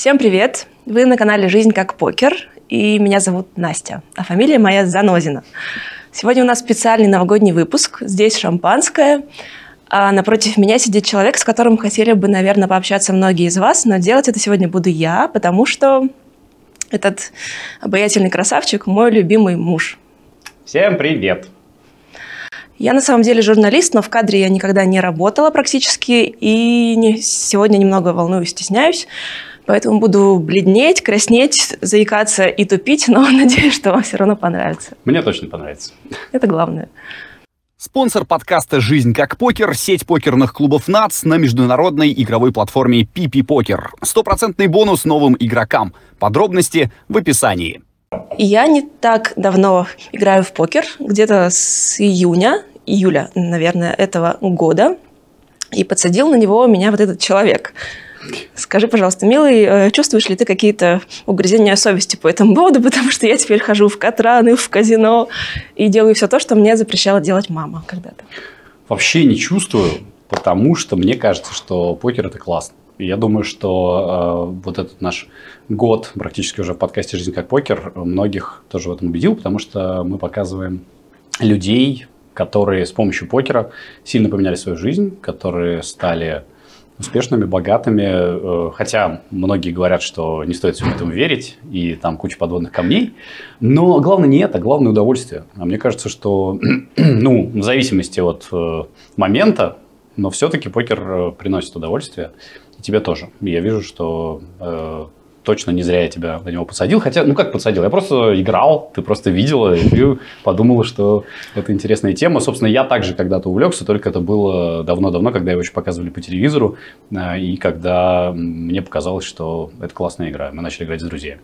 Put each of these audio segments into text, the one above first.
Всем привет! Вы на канале «Жизнь как покер», и меня зовут Настя, а фамилия моя Занозина. Сегодня у нас специальный новогодний выпуск. Здесь шампанское, а напротив меня сидит человек, с которым хотели бы, наверное, пообщаться многие из вас, но делать это сегодня буду я, потому что этот обаятельный красавчик – мой любимый муж. Всем привет! Я на самом деле журналист, но в кадре я никогда не работала практически, и сегодня немного волнуюсь, стесняюсь, поэтому буду бледнеть, краснеть, заикаться и тупить, но надеюсь, что вам все равно понравится. Мне точно понравится. Это главное. Спонсор подкаста «Жизнь как покер» — сеть покерных клубов НАЦ на международной игровой платформе PP Покер. Стопроцентный бонус новым игрокам. Подробности в описании. Я не так давно играю в покер, где-то с июня, июля, наверное, этого года, и подсадил на него меня вот этот человек. Скажи, пожалуйста, милый, э, чувствуешь ли ты какие-то угрызения совести по этому поводу? Потому что я теперь хожу в Катраны, в казино и делаю все то, что мне запрещала делать мама когда-то. Вообще не чувствую, потому что мне кажется, что покер это классно. Я думаю, что э, вот этот наш год практически уже в подкасте «Жизнь как покер» многих тоже в этом убедил, потому что мы показываем людей, которые с помощью покера сильно поменяли свою жизнь, которые стали успешными, богатыми, э, хотя многие говорят, что не стоит всему этому верить, и там куча подводных камней. Но главное не это, главное удовольствие. А мне кажется, что, ну, в зависимости от э, момента, но все-таки покер э, приносит удовольствие, и тебе тоже. Я вижу, что точно не зря я тебя на него посадил. Хотя, ну как посадил? Я просто играл, ты просто видела и подумала, что это интересная тема. Собственно, я также когда-то увлекся, только это было давно-давно, когда его еще показывали по телевизору, а, и когда мне показалось, что это классная игра. Мы начали играть с друзьями.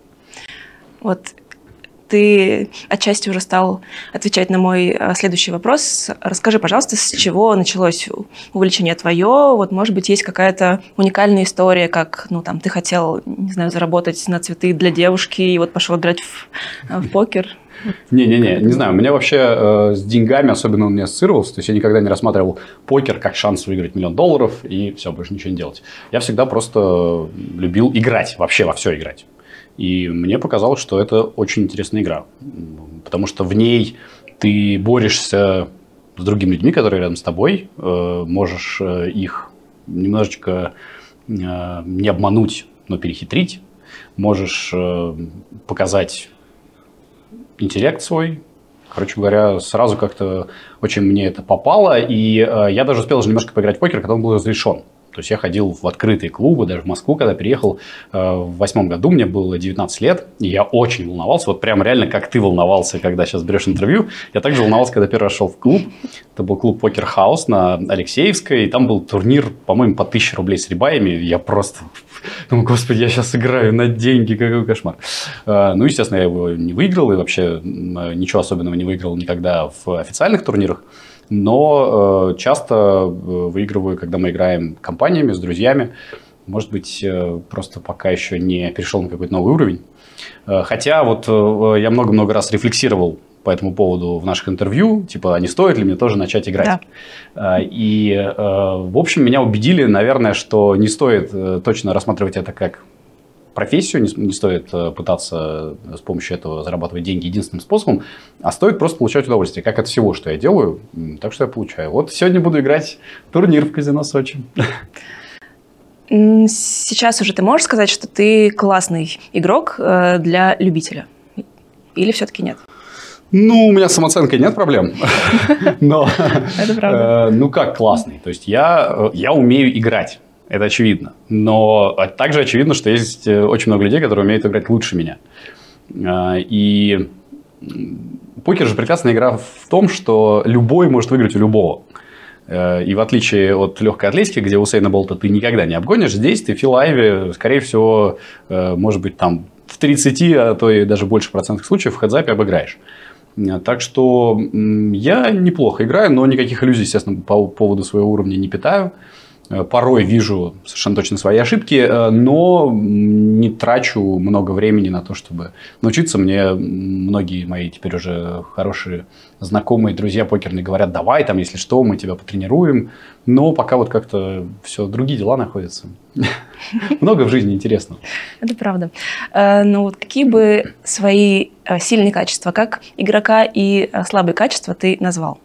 Вот ты отчасти уже стал отвечать на мой а, следующий вопрос. Расскажи, пожалуйста, с чего началось увлечение твое? Вот, может быть, есть какая-то уникальная история, как, ну, там, ты хотел, не знаю, заработать на цветы для девушки и вот пошел играть в, а, в покер? Не-не-не, не знаю. У меня вообще э, с деньгами особенно он не ассоциировался. То есть, я никогда не рассматривал покер как шанс выиграть миллион долларов и все, больше ничего не делать. Я всегда просто любил играть, вообще во все играть. И мне показалось, что это очень интересная игра, потому что в ней ты борешься с другими людьми, которые рядом с тобой, э, можешь э, их немножечко э, не обмануть, но перехитрить, можешь показать интеллект свой. Короче говоря, сразу как-то очень мне это попало, и я даже успел уже немножко поиграть в покер, когда он был разрешен. То есть я ходил в открытые клубы, даже в Москву, когда приехал э, в восьмом году, мне было 19 лет, и я очень волновался, вот прям реально как ты волновался, когда сейчас берешь интервью, я также волновался, когда первый раз шел в клуб, это был клуб Покер Хаус на Алексеевской, и там был турнир, по-моему, по 1000 рублей с рибаями, я просто думаю, господи, я сейчас играю на деньги, какой кошмар. Э, ну, естественно, я его не выиграл, и вообще ничего особенного не выиграл никогда в официальных турнирах но э, часто э, выигрываю, когда мы играем компаниями, с друзьями. Может быть, э, просто пока еще не перешел на какой-то новый уровень. Хотя вот я много-много раз рефлексировал по этому поводу в наших интервью, типа, а не стоит ли мне тоже начать играть? Да. И, в общем, меня убедили, наверное, что не стоит точно рассматривать это как профессию, не, не стоит э, пытаться с помощью этого зарабатывать деньги единственным способом, а стоит просто получать удовольствие, как от всего, что я делаю, так что я получаю. Вот сегодня буду играть турнир в казино Сочи. Сейчас уже ты можешь сказать, что ты классный игрок э, для любителя? Или все-таки нет? Ну, у меня с самооценкой нет проблем. Но, Это правда. Э, ну, как классный. То есть, я, я умею играть. Это очевидно. Но также очевидно, что есть э, очень много людей, которые умеют играть лучше меня. А, и покер же прекрасная игра в том, что любой может выиграть у любого. Э, и в отличие от легкой атлетики, где Усейна Болта ты никогда не обгонишь, здесь ты в филайве, скорее всего, э, может быть, там в 30, а то и даже больше процентных случаев в хедзапе обыграешь. Так что я неплохо играю, но никаких иллюзий, естественно, по поводу своего уровня не питаю. Э, порой вижу совершенно точно свои ошибки, э, но не трачу много времени на то, чтобы научиться. Мне многие мои теперь уже хорошие знакомые, друзья покерные говорят, давай там, если что, мы тебя потренируем. Но пока вот как-то все, другие дела находятся. Много в жизни интересного. Это правда. Э, ну вот какие бы свои сильные качества, как игрока и слабые качества ты назвал?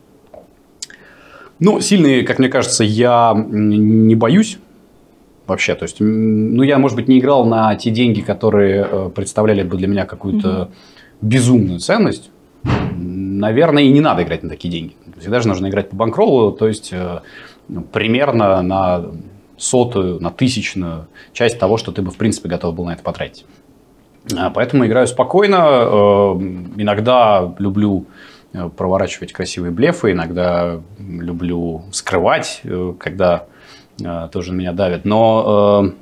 Ну, сильные, как мне кажется, я не боюсь вообще. То есть, ну, я, может быть, не играл на те деньги, которые э, представляли бы для меня какую-то mm безумную ценность. Наверное, и не надо играть на такие деньги. Всегда же нужно играть по банкроллу, то есть, э, ну, примерно на сотую, на тысячную часть того, что ты бы, в принципе, готов был на это потратить. А, поэтому играю спокойно. Э, иногда люблю проворачивать красивые блефы, иногда люблю скрывать, э, когда э, тоже меня давят. Но,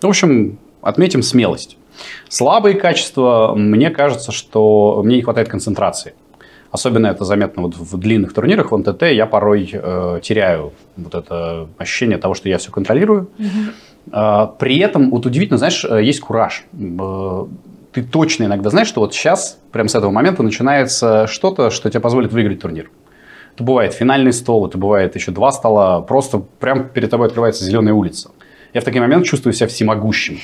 в общем, отметим смелость. Слабые качества, мне кажется, что мне не хватает концентрации. Особенно это заметно вот в длинных турнирах, в НТТ я порой э, теряю вот это ощущение того, что я все контролирую. Угу. Э, при этом, вот удивительно, знаешь, есть кураж ты точно иногда знаешь, что вот сейчас, прямо с этого момента, начинается что-то, что тебе позволит выиграть турнир. Это бывает финальный стол, это бывает еще два стола, просто прямо перед тобой открывается зеленая улица. Я в такие моменты чувствую себя всемогущим.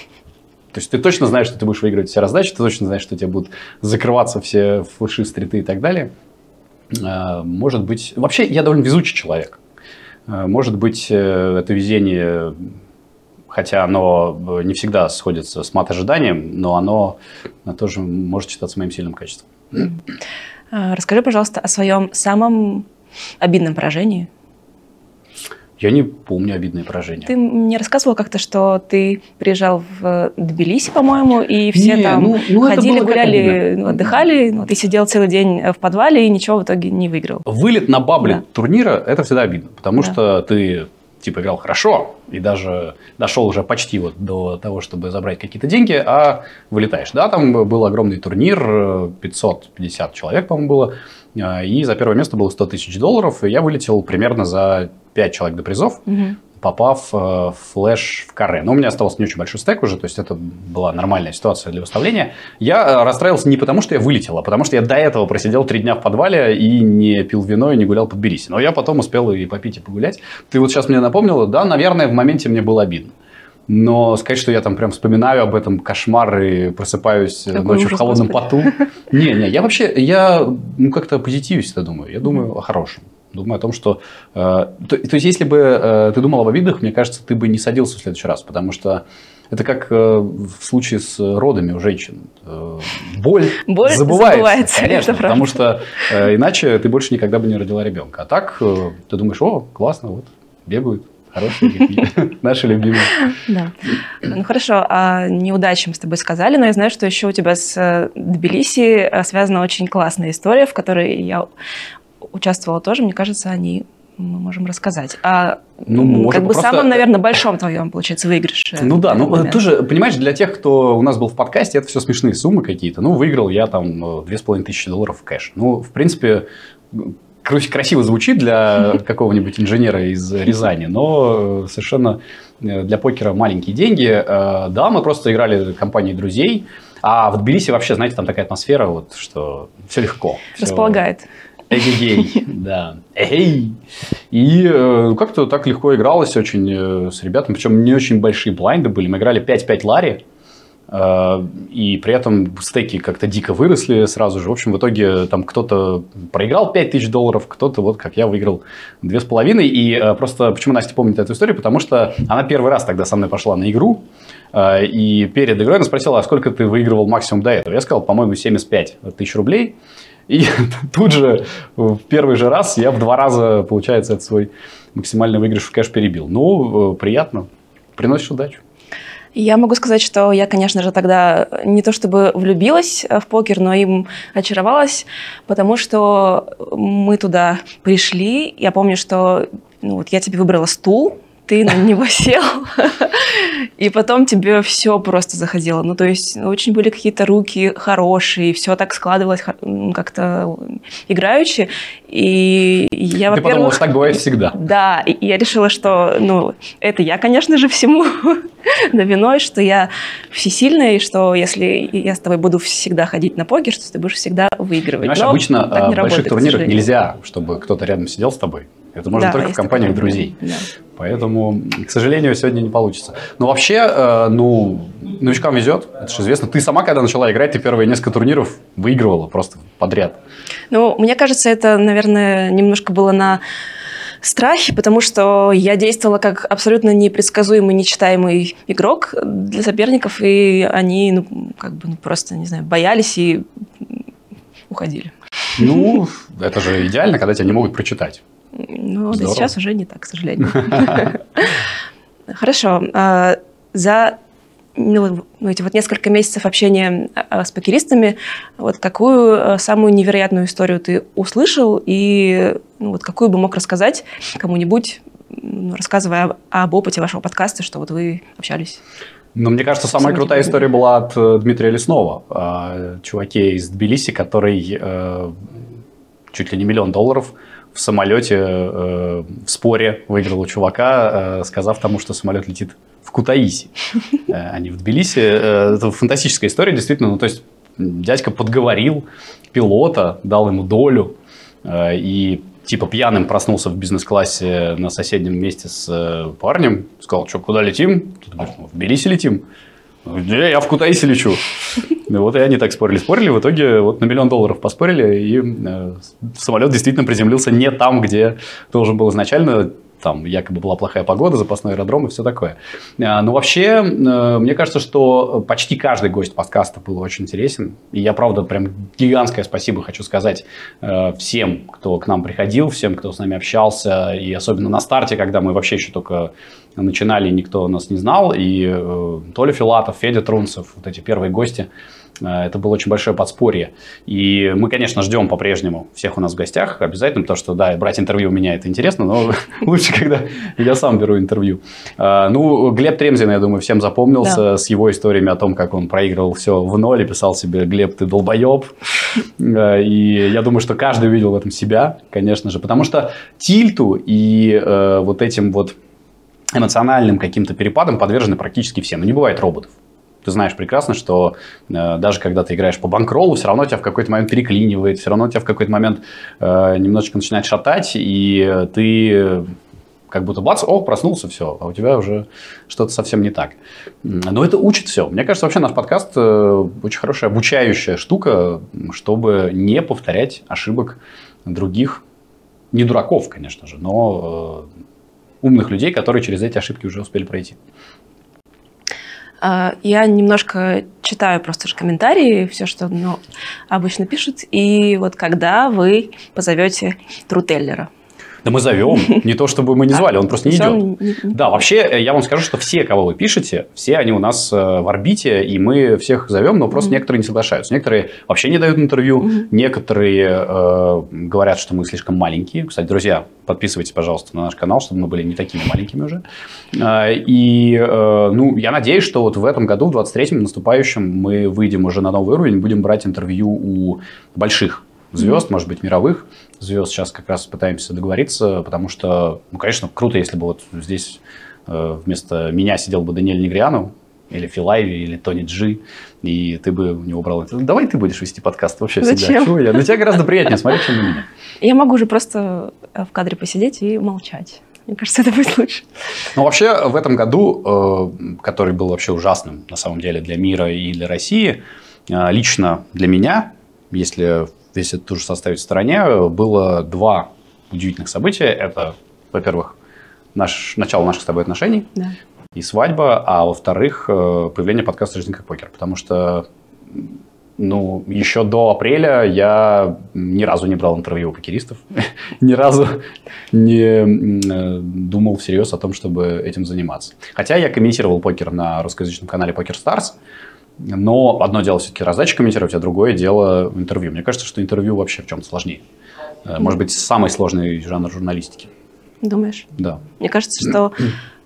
То есть ты точно знаешь, что ты будешь выигрывать все раздачи, ты точно знаешь, что тебе будут закрываться все флеши, стриты и так далее. А, может быть... Вообще, я довольно везучий человек. А, может быть, э, это везение хотя оно э, не всегда сходится с мат-ожиданием, но оно тоже может считаться моим сильным качеством. А, расскажи, пожалуйста, о своем самом обидном поражении. Я не помню обидные поражения. Ты мне рассказывал как-то, что ты приезжал в Тбилиси, по-моему, и все не, там ну, ну, ходили, гуляли, ну, отдыхали, ну, ты сидел целый день в подвале и ничего в итоге не выиграл. Вылет на бабле да. турнира – это всегда обидно, потому да. что ты типа играл хорошо и даже дошел уже почти вот до того, чтобы забрать какие-то деньги, а вылетаешь. Да, там был огромный турнир, 550 человек, по-моему, было, а, и за первое место было 100 тысяч долларов, и я вылетел примерно за 5 человек до призов. Угу попав э, в флеш в каре. Но у меня остался не очень большой стек уже, то есть это была нормальная ситуация для выставления. Я э, расстраивался не потому, что я вылетел, а потому что я до этого просидел три дня в подвале и не пил вино, и не гулял под Бериси. Но я потом успел и попить, и погулять. Ты вот сейчас мне напомнила, да, наверное, в моменте мне было обидно. Но сказать, что я там прям вспоминаю об этом кошмар и просыпаюсь Какой ночью в холодном господи. поту. Не, не, я вообще, я ну, как-то позитивюсь, я думаю. Я думаю о хорошем. Думаю о том, что... Э, то, то есть, если бы э, ты думал об обидах, мне кажется, ты бы не садился в следующий раз, потому что это как э, в случае с родами у женщин. Э, боль, боль забывается, забывается, конечно, потому что э, иначе ты больше никогда бы не родила ребенка. А так э, ты думаешь, о, классно, вот, бегают, Хорошие наши любимые. Да. Ну хорошо, а неудачи мы с тобой сказали, но я знаю, что еще у тебя с э, Тбилиси э, связана очень классная история, в которой я участвовала тоже, мне кажется, они мы можем рассказать. А ну, может, как бы просто... самом, наверное, большом твоем, получается, выигрыше. Ну да, ну момент. тоже, понимаешь, для тех, кто у нас был в подкасте, это все смешные суммы какие-то. Ну, выиграл я там две с половиной тысячи долларов в кэш. Ну, в принципе, красиво звучит для какого-нибудь инженера из Рязани, но совершенно э, для покера маленькие деньги. Э, да, мы просто играли компанией друзей, а в Тбилиси вообще, знаете, там такая атмосфера, вот, что все легко. Располагает. Все Эгегей, да. Эгей. И э, как-то так легко игралось очень э, с ребятами. Причем не очень большие блайнды были. Мы играли 5-5 лари. Э, и при этом стеки как-то дико выросли сразу же. В общем, в итоге там кто-то проиграл 5000 долларов, кто-то, вот как я, выиграл 2,5. И э, просто почему Настя помнит эту историю? Потому что она первый раз тогда со мной пошла на игру. Э, и перед игрой она спросила, а сколько ты выигрывал максимум до этого? Я сказал, по-моему, 75 тысяч рублей. И тут же в первый же раз я в два раза, получается, этот свой максимальный выигрыш в кэш перебил. Ну, э, приятно. Приносишь удачу. Я могу сказать, что я, конечно же, тогда не то чтобы влюбилась в покер, но им очаровалась, потому что мы туда пришли. Я помню, что ну, вот я тебе выбрала стул, ты на него сел, и потом тебе все просто заходило. Ну, то есть очень были какие-то руки хорошие, все так складывалось как-то играючи. И я, Ты подумала, что так бывает всегда. Да, и я решила, что, ну, это я, конечно же, всему на виной, что я всесильная, и что если я с тобой буду всегда ходить на покер, то ты будешь всегда выигрывать. Понимаешь, Но обычно не в больших работает, турнирах нельзя, чтобы кто-то рядом сидел с тобой. Это можно Да, только в компаниях такое. друзей. Да. Поэтому, к сожалению, сегодня не получится. Но вообще, э, ну, новичкам везет. Это же известно. Ты сама, когда начала играть, ты первые несколько турниров выигрывала просто подряд. Ну, мне кажется, это, наверное, немножко было на страхе, потому что я действовала как абсолютно непредсказуемый, нечитаемый игрок для соперников, и они, ну, как бы, ну, просто, не знаю, боялись и уходили. Ну, это же идеально, когда тебя не могут прочитать. Ну, да Здорово. сейчас уже не так, к сожалению. Хорошо. а, За ну, ну, эти вот несколько месяцев общения а, с покеристами, вот какую а, самую невероятную историю ты услышал и ну, вот какую бы мог рассказать кому-нибудь, ну, рассказывая об, об опыте вашего подкаста, что вот вы общались? Но мне кажется, самая крутая история была от э, Дмитрия Леснова, чуваке из Тбилиси, который э, чуть ли не миллион долларов в самолете э, в споре выиграл у чувака, э, сказав тому, что самолет летит в Кутаиси, э, а не в Тбилиси. Э, Это фантастическая история, действительно. Ну, то есть дядька подговорил пилота, дал ему долю, э, и типа пьяным проснулся в бизнес-классе на соседнем месте с э, парнем, сказал, что, куда летим? Тот говорит, «Ну, в Тбилиси летим. «Не, я в Кутаиси лечу. Вот и они так спорили, спорили. В итоге вот на миллион долларов поспорили, и э, самолет действительно приземлился не там, где должен был изначально. Там якобы была плохая погода, запасной аэродром и все такое. А, Но вообще, э, мне кажется, что почти каждый гость подкаста был очень интересен. И я, правда, прям гигантское спасибо хочу сказать э, всем, кто к нам приходил, всем, кто с нами общался. И особенно на старте, когда мы вообще еще только начинали, никто нас не знал. И э, Толя Филатов, Федя Трунцев, вот эти первые гости, это было очень большое подспорье. И мы, конечно, ждем по-прежнему всех у нас в гостях обязательно, потому что, да, брать интервью у меня это интересно, но лучше, когда я сам беру интервью. А, Ну, Глеб Тремзин, я думаю, всем запомнился с его историями о том, как он проигрывал все в ноль и писал себе «Глеб, ты долбоеб». Э, И я думаю, что каждый увидел в этом себя, конечно же, потому что тильту и э, вот этим вот эмоциональным каким-то перепадам подвержены практически все. Но не бывает роботов. Ты знаешь прекрасно, что э, даже когда ты играешь по банкроллу, все равно тебя в какой-то момент переклинивает, все равно тебя в какой-то момент э, немножечко начинает шатать, и ты как будто бац, о, проснулся, все, а у тебя уже что-то совсем не так. Но это учит все. Мне кажется, вообще наш подкаст э, очень хорошая обучающая штука, чтобы не повторять ошибок других, не дураков, конечно же, но э, умных людей, которые через эти ошибки уже успели пройти. А, Я немножко читаю просто же комментарии, все, что ну, обычно пишут. И вот когда вы позовете Трутеллера? Да мы зовем, не то чтобы мы не звали, он просто не идет. Да, вообще, э, я вам скажу, что все, кого вы пишете, все они у нас э, в орбите, и мы всех зовем, но просто некоторые не соглашаются. Некоторые вообще не дают интервью, некоторые э, говорят, что мы слишком маленькие. Кстати, друзья, подписывайтесь, пожалуйста, на наш канал, чтобы мы были не такими маленькими уже. И, ну, я надеюсь, что вот в этом году, в 23-м, наступающем, мы выйдем уже на новый уровень, будем брать интервью у больших звезд, может быть, мировых звезд. Сейчас как раз пытаемся договориться, потому что, ну, конечно, круто, если бы вот здесь э, вместо меня сидел бы Даниэль Негриану, или Филайви, или Тони Джи, и ты бы у него брал... это. Давай ты будешь вести подкаст вообще всегда. Зачем? Чего я? На тебя гораздо приятнее смотреть, чем на меня. Я могу же просто э, в кадре посидеть и молчать. Мне кажется, это будет лучше. Ну, вообще, в этом году, э, который был вообще ужасным, на самом деле, для мира и для России, лично для меня, если этот тур составить в стороне, было два удивительных события. Это, во-первых, наш, начало наших с тобой отношений Да. и свадьба, а во-вторых, э, появление подкаста «Жизнь как покер». Потому что ну, еще до апреля я ни разу не брал интервью у покеристов, ни разу не думал всерьез о том, чтобы этим заниматься. Хотя я комментировал покер на русскоязычном канале Poker Stars, но одно дело все-таки раздачу комментировать, а другое дело интервью. Мне кажется, что интервью вообще в чем-то сложнее. Э, Может быть, самый сложный жанр журналистики. Думаешь? Да. Мне кажется, что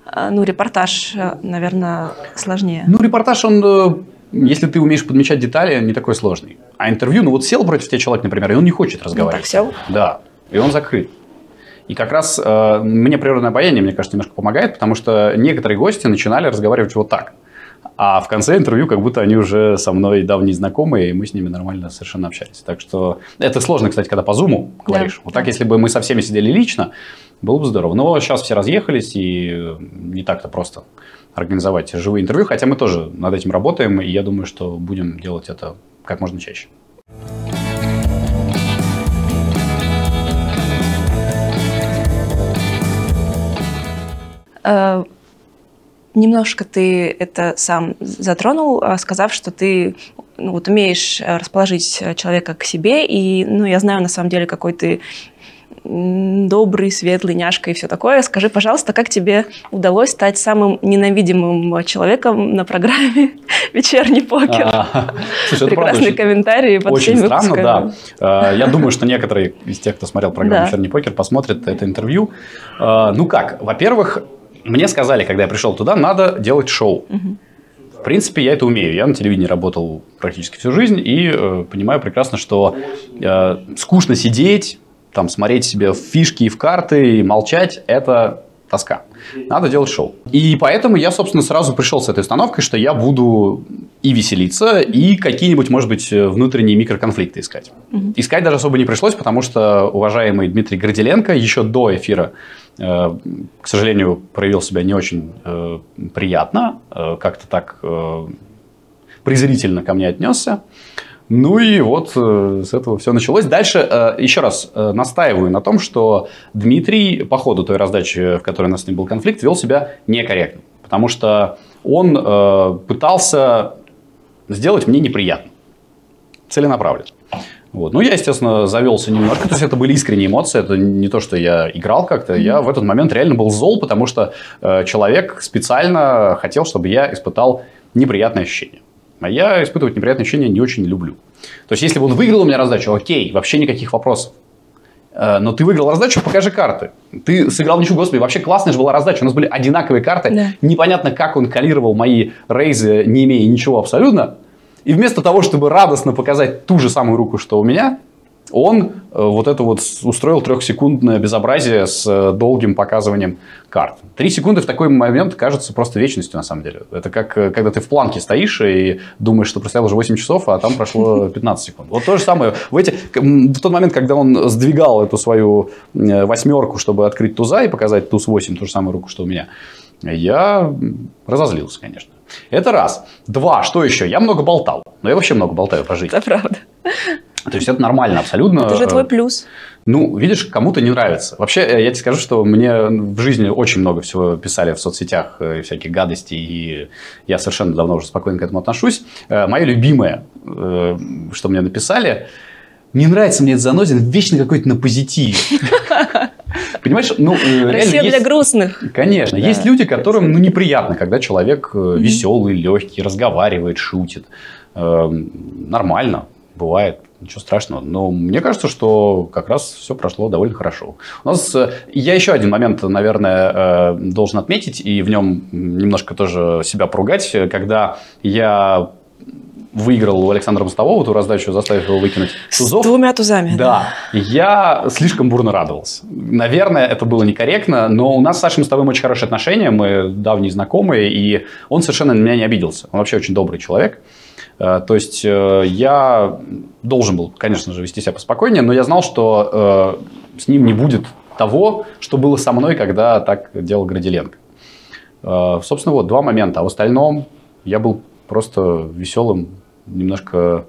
А, ну, репортаж, э, наверное, сложнее. Ну, репортаж, он, э, если ты умеешь подмечать детали, не такой сложный. А интервью, ну вот сел против тебя человек, например, и он не хочет разговаривать. Ну, так сел? Да, и он закрыт. И как раз э, мне природное обаяние, мне кажется, немножко помогает, потому что некоторые гости начинали разговаривать вот так. А в конце интервью как будто они уже со мной давние знакомые, и мы с ними нормально совершенно общались. Так что это сложно, кстати, когда по зуму говоришь. Да. Вот так, если бы мы со всеми сидели лично, было бы здорово. Но сейчас все разъехались, и не так-то просто организовать живые интервью, хотя мы тоже над этим работаем, и я думаю, что будем делать это как можно чаще. Немножко ты это сам затронул, а, сказав, что ты ну, вот умеешь э, расположить э, человека к себе, и ну, я знаю на самом деле, какой ты добрый, светлый, няшка и все такое. Скажи, пожалуйста, как тебе удалось стать самым ненавидимым человеком на программе «Вечерний покер»? А, слушай, Прекрасные правда, комментарии под Очень странно, выпусками. да. А, я думаю, что некоторые из тех, кто смотрел программу «Вечерний покер», посмотрят это интервью. А, ну как, во-первых, мне сказали, когда я пришел туда, надо делать шоу. Угу. В принципе, я это умею. Я на телевидении работал практически всю жизнь и э, понимаю прекрасно, что э, скучно сидеть, там, смотреть себе в фишки и в карты и молчать – это тоска. Надо делать шоу. И поэтому я, собственно, сразу пришел с этой установкой, что я буду и веселиться, и какие-нибудь, может быть, внутренние микроконфликты искать. Угу. Искать даже особо не пришлось, потому что уважаемый Дмитрий Градиленко еще до эфира к сожалению, проявил себя не очень э, приятно, э, как-то так презрительно ко мне отнесся. Ну и вот с этого все началось. Дальше еще раз настаиваю на том, что Дмитрий по ходу той раздачи, в которой у нас с ним был конфликт, вел себя некорректно. Потому что он пытался сделать мне неприятно. Целенаправленно. Вот. Ну, я, естественно, завелся немножко. То есть, это были искренние эмоции. Это не то, что я играл как-то. Я в этот момент реально был зол, потому что э, человек специально хотел, чтобы я испытал неприятное ощущение. А я испытывать неприятные ощущения не очень люблю. То есть, если бы он выиграл у меня раздачу, окей, вообще никаких вопросов. Э, но ты выиграл раздачу, покажи карты. Ты сыграл ничего, господи, вообще классная же была раздача. У нас были одинаковые карты. Да. Непонятно, как он калировал мои рейзы, не имея ничего абсолютно. И вместо того, чтобы радостно показать ту же самую руку, что у меня, он э, вот это вот устроил трехсекундное безобразие с э, долгим показыванием карт. Три секунды в такой момент кажется просто вечностью на самом деле. Это как э, когда ты в планке стоишь и думаешь, что простоял уже 8 часов, а там прошло 15 секунд. Вот то же самое. В, эти, в тот момент, когда он сдвигал эту свою восьмерку, чтобы открыть туза и показать туз 8, ту же самую руку, что у меня, я разозлился, конечно. Это раз. Два. Что еще? Я много болтал. Но я вообще много болтаю про жизнь. Это правда. То есть это нормально абсолютно. Это же твой плюс. Ну, видишь, кому-то не нравится. Вообще, э, я тебе скажу, что мне в жизни очень много всего писали в соцсетях, э, всяких гадостей, и я совершенно давно уже спокойно к этому отношусь. Э, Мое любимое, что мне написали, не нравится мне этот Занозин, вечно какой-то на позитиве. Понимаешь, ну, э, Россия для есть... грустных. Конечно. Да. Есть люди, которым ну, неприятно, когда человек mm-hmm. веселый, легкий, разговаривает, шутит. Э, нормально, бывает. Ничего страшного. Но мне кажется, что как раз все прошло довольно хорошо. У нас э, я еще один момент, наверное, должен отметить, и в нем немножко тоже себя поругать, когда я выиграл у Александра Мостового эту раздачу, заставив его выкинуть тузов. С двумя тузами. Да. Я слишком бурно радовался. Наверное, это было некорректно, но у нас с Сашей Мостовым очень хорошие отношения, мы давние знакомые, и он совершенно на меня не обиделся. Он вообще очень добрый человек. Э, то есть, э, я должен был, конечно же, вести себя поспокойнее, но я знал, что э, с ним не будет того, что было со мной, когда так делал Градиленко. Собственно, вот два момента. А в остальном я был просто веселым, немножко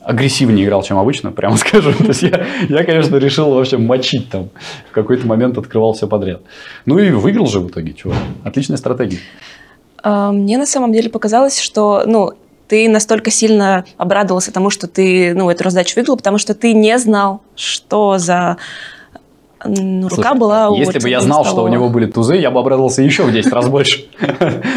агрессивнее играл, чем обычно, прямо скажем. То есть я, я, конечно, решил вообще мочить там. В какой-то момент открывал все подряд. Ну и выиграл же в итоге, чего. Отличная стратегия. А, мне на самом деле показалось, что ну, ты настолько сильно обрадовался тому, что ты ну, эту раздачу выиграл, потому что ты не знал, что за ну, рука Слушай, была Если бы я знал, что у него были тузы, я бы обрадовался еще в 10 раз больше.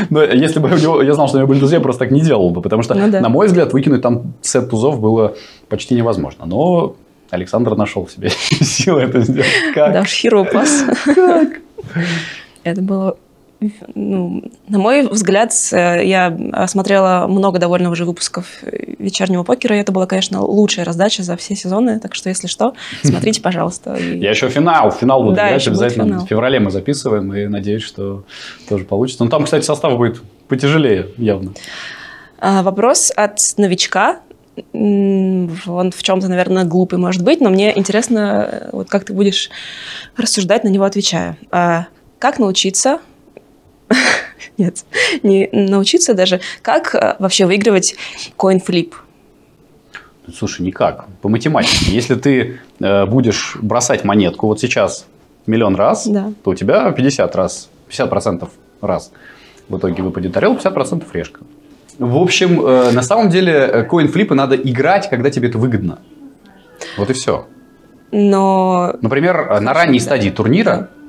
Но если бы я знал, что у него были тузы, я просто так не делал бы. Потому что, ну на мой взгляд, выкинуть там сет тузов было почти невозможно. Но Александр нашел в себе силы это сделать. Как? Да. Как? Это было ну, на мой взгляд, э, я смотрела много довольно уже выпусков вечернего покера, и это была, конечно, лучшая раздача за все сезоны, так что, если что, смотрите, пожалуйста. Я еще финал, финал буду Да, играть обязательно. финал. В феврале мы записываем, и надеюсь, что тоже получится. Но там, кстати, состав будет потяжелее явно. А, Вопрос от новичка. Он в чем-то, наверное, глупый может быть, но мне интересно, э, вот как ты будешь рассуждать на него, отвечая. А Как научиться... Нет, не научиться даже. Как э, вообще выигрывать коин-флип? Слушай, никак. По математике. Если ты э, будешь бросать монетку вот сейчас миллион раз, Да. то у тебя 50 раз, 50% раз в итоге выпадет орел, 50% решка. В общем, э, на самом деле, э, коин-флипы надо играть, когда тебе это выгодно. Вот и все. Но Например, э, на ранней стадии турнира, э,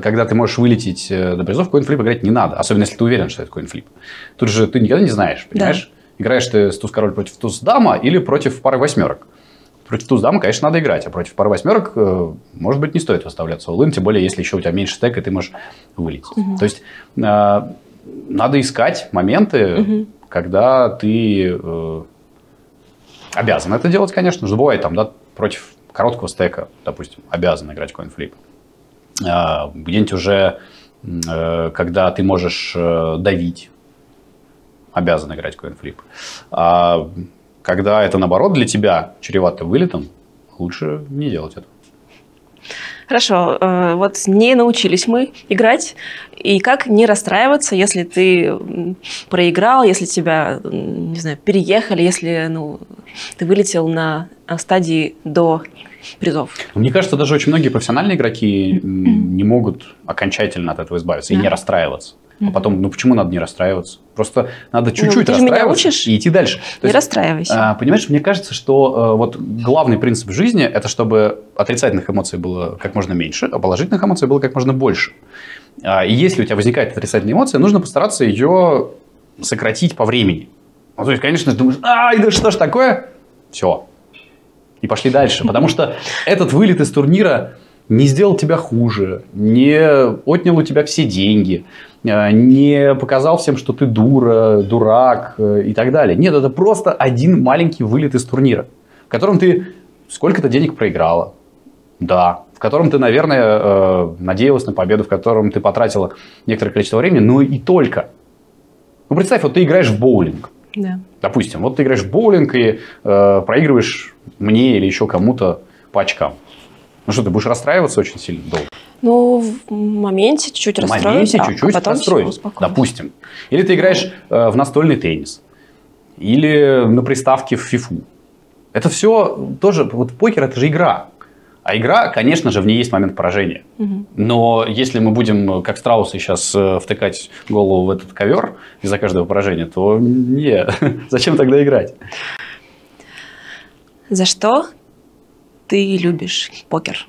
когда ты можешь вылететь э, до призов, коин-флип играть не надо. Особенно, если ты уверен, что это коин-флип. Тут же ты никогда не знаешь, понимаешь? Играешь ты с туз-король против туз-дама или против пары восьмерок. Против туз-дама, конечно, надо играть, а против пары восьмерок, э, может быть, не стоит выставляться all тем более, если еще у тебя меньше стека, и ты можешь вылететь. То есть, э, надо искать моменты, когда ты э, обязан это делать, конечно же. Бывает там, да, против короткого стека, допустим, обязан играть коин-флип. Где-нибудь уже, э, когда ты можешь э, давить, обязан играть коин-флип. А когда это, наоборот, для тебя чревато вылетом, лучше не делать это. Хорошо, э, вот не научились мы играть, и как не расстраиваться, если ты проиграл, если тебя, не знаю, переехали, если ну, ты вылетел на стадии до призов. Мне кажется, даже очень многие профессиональные игроки не могут окончательно от этого избавиться и Да. не расстраиваться. А потом, ну почему надо не расстраиваться? Просто надо чуть-чуть ты же меня расстраиваться учишь? и идти дальше. То не есть, расстраивайся. а, понимаешь, мне кажется, что э, вот главный принцип жизни это чтобы отрицательных эмоций было как можно меньше, а положительных эмоций было как можно больше. А, и если у тебя возникает отрицательная эмоция, нужно постараться ее сократить по времени. Ну, то есть, конечно, ты думаешь, ай, да что ж такое? Все. И пошли дальше. Потому что этот вылет из турнира не сделал тебя хуже, не отнял у тебя все деньги, э, не показал всем, что ты дура, дурак э, и так далее. Нет, это просто один маленький вылет из турнира, в котором ты сколько-то денег проиграла. Да. В котором ты, наверное, э, надеялась на победу, в котором ты потратила некоторое количество времени, но и только. Ну, представь, вот ты играешь в боулинг. Да. Допустим, вот ты играешь в боулинг и э, проигрываешь мне или еще кому-то по очкам. Ну что, ты будешь расстраиваться очень сильно долго? Ну, в моменте чуть-чуть В расстроюсь, моменте а- чуть-чуть потом расстроюсь, допустим. Или ты играешь э, в настольный теннис. Или на приставке в фифу. Это все тоже, вот покер это же игра. А игра, конечно же, в ней есть момент поражения. Мгм. Но если мы будем, как страусы, сейчас э, втыкать голову в этот ковер из-за каждого поражения, то не, зачем тогда играть? За что ты любишь покер?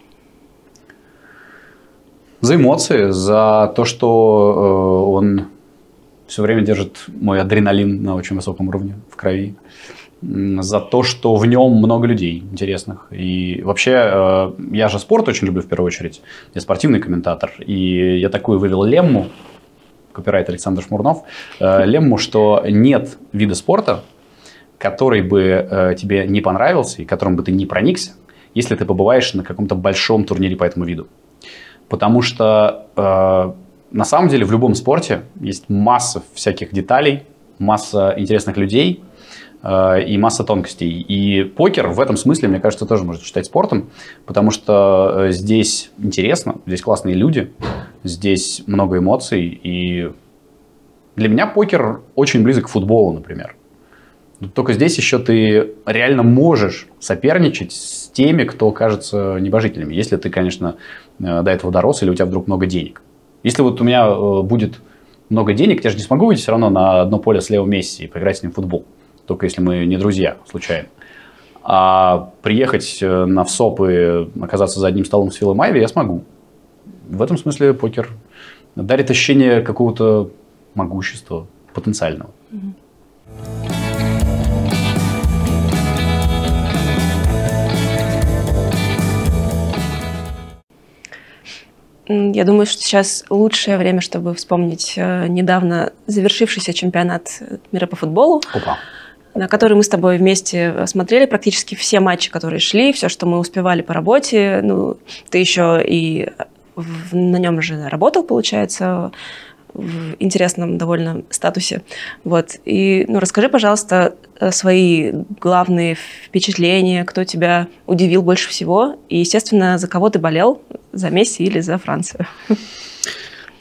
За эмоции, за то, что э, он все время держит мой адреналин на очень высоком уровне в крови. За то, что в нем много людей интересных. И вообще, э, я же спорт очень люблю в первую очередь. Я спортивный комментатор. И я такую вывел лемму, копирайт Александр Шмурнов, э, лемму, что нет вида спорта, который бы э, тебе не понравился и которым бы ты не проникся, если ты побываешь на каком-то большом турнире по этому виду. Потому что на самом деле в любом спорте есть масса всяких деталей, масса интересных людей и масса тонкостей. И покер в этом смысле, мне кажется, тоже можно считать спортом, потому что э, здесь интересно, здесь классные люди, здесь много эмоций. И для меня покер очень близок к футболу, например. Только здесь еще ты реально можешь соперничать с теми, кто кажется небожителями. Если ты, конечно, э, до этого дорос или у тебя вдруг много денег. Если вот у меня э, будет много денег, я же не смогу выйти все равно на одно поле с Лео Месси и поиграть с ним в футбол. Только если мы не друзья, случайно. А приехать э, на ВСОП и оказаться за одним столом с Филом Майви я смогу. В этом смысле покер дарит ощущение какого-то могущества потенциального. Я думаю, что сейчас лучшее время, чтобы вспомнить э, недавно завершившийся чемпионат мира по футболу. Опа на который мы с тобой вместе э, смотрели практически все матчи, которые шли, все, что мы успевали по работе. Ну, ты еще и в, на нем же работал, получается, в интересном довольно статусе. Вот. И ну, расскажи, пожалуйста, э, свои главные впечатления, кто тебя удивил больше всего, и, естественно, за кого ты болел, за Месси или за Францию?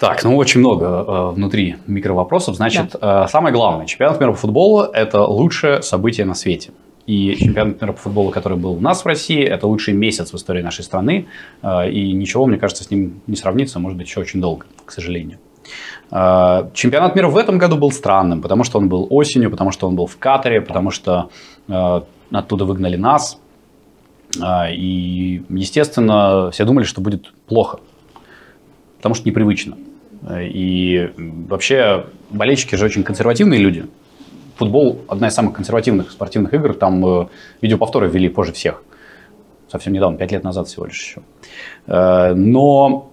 Так, ну очень много э, внутри микровопросов. Значит, да. э, самое главное, чемпионат мира по футболу – это лучшее событие на свете. И чемпионат мира по футболу, который был у нас в России, это лучший месяц в истории нашей страны. Э, и ничего, мне кажется, с ним не сравнится, может быть, еще очень долго, к сожалению. Э, чемпионат мира в этом году был странным, потому что он был осенью, потому что он был в Катаре, потому что э, оттуда выгнали нас. Э, и, естественно, все думали, что будет плохо, потому что непривычно. И вообще болельщики же очень консервативные люди. Футбол – одна из самых консервативных спортивных игр. Там э, видеоповторы ввели позже всех. Совсем недавно, пять лет назад всего лишь еще. Э, но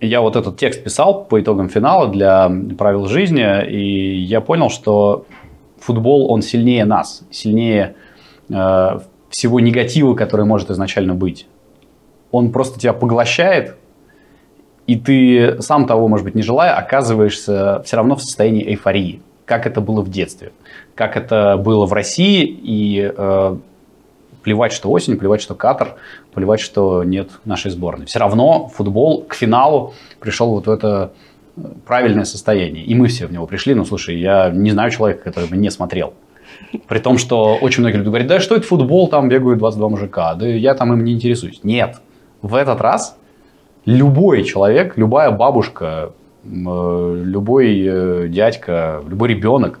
я вот этот текст писал по итогам финала для правил жизни, и я понял, что футбол, он сильнее нас, сильнее э, всего негатива, который может изначально быть. Он просто тебя поглощает, и ты, сам того, может быть, не желая, оказываешься все равно в состоянии эйфории, как это было в детстве, как это было в России, и э, плевать, что осень, плевать, что Катар, плевать, что нет нашей сборной. Все равно футбол к финалу пришел вот в это э, правильное состояние. И мы все в него пришли. Ну, слушай, я не знаю человека, который бы не смотрел. При том, что очень многие люди говорят, да что это футбол, там бегают 22 мужика, да я там им не интересуюсь. Нет, в этот раз любой человек, любая бабушка, э, любой э, дядька, любой ребенок,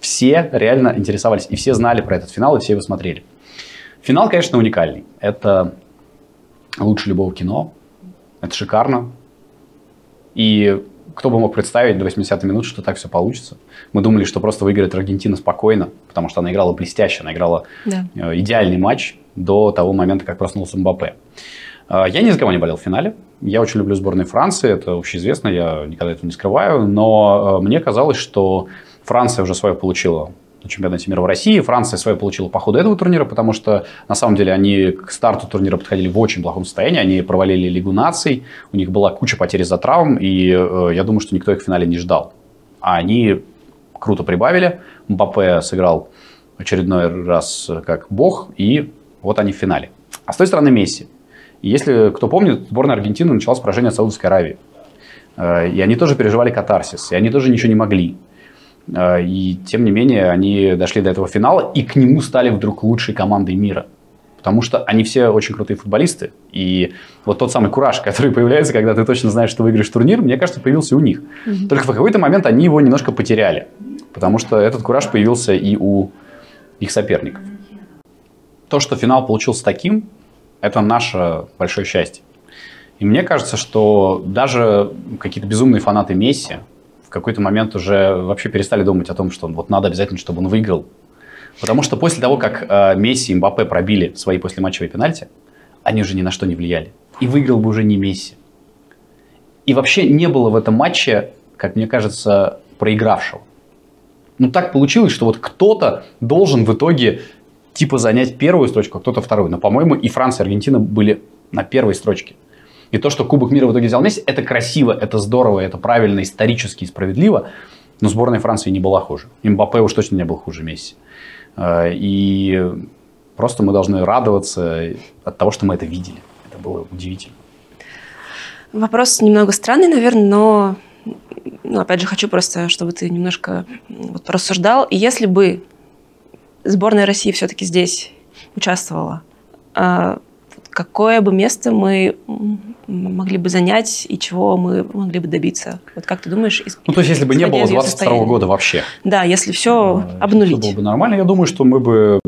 все реально интересовались, и все знали про этот финал, и все его смотрели. Финал, конечно, уникальный. Это лучше любого кино. Это шикарно. И кто бы мог представить до 80 минут, что так все получится. Мы думали, что просто выиграет Аргентина спокойно, потому что она играла блестяще, она играла да. Э, идеальный матч до того момента, как проснулся Мбаппе. А, я ни за кого не болел в финале. Я очень люблю сборную Франции, это общеизвестно, я никогда этого не скрываю. Но а, мне казалось, что Франция уже свое получила на чемпионате мира в России. Франция свое получила по ходу этого турнира, потому что на самом деле они к старту турнира подходили в очень плохом состоянии. Они провалили Лигу наций, у них была куча потерь из-за травм, и э, я думаю, что никто их в финале не ждал. А они круто прибавили. Мбаппе сыграл очередной раз как бог, и вот они в финале. А с той стороны Месси. Если кто помнит, сборная Аргентины начала с поражения Саудовской Аравии. Э, и они тоже переживали катарсис, и они тоже ничего не могли. Э, и тем не менее, они дошли до этого финала и к нему стали вдруг лучшей командой мира. Потому что они все очень крутые футболисты. И вот тот самый кураж, который появляется, когда ты точно знаешь, что выиграешь турнир, мне кажется, появился у них. Угу. Только в какой-то момент они его немножко потеряли. Потому что этот кураж появился и у их соперников. То, что финал получился таким, это наше большое счастье. И мне кажется, что даже какие-то безумные фанаты Месси в какой-то момент уже вообще перестали думать о том, что вот надо обязательно, чтобы он выиграл. Потому что после того, как э, Месси и Мбаппе пробили свои послематчевые пенальти, они уже ни на что не влияли. И выиграл бы уже не Месси. И вообще не было в этом матче, как мне кажется, проигравшего. Ну так получилось, что вот кто-то должен в итоге типа занять первую строчку, а кто-то вторую. Но, по-моему, и Франция, и Аргентина были на первой строчке. И то, что Кубок мира в итоге взял Месси, это красиво, это здорово, это правильно, исторически и справедливо. Но сборная Франции не была хуже. Мбаппе уж точно не был хуже Месси. Э, и просто мы должны радоваться от того, что мы это видели. Это было удивительно. Вопрос немного странный, наверное, но ну, опять же хочу просто, чтобы ты немножко вот порассуждал. Если бы сборная России все-таки здесь участвовала, а какое бы место мы могли бы занять и чего мы могли бы добиться? Вот как ты думаешь? Ну, то есть, если бы не было 22 года вообще. Да, если все а, обнулить. Все было бы нормально. Я думаю, что мы бы,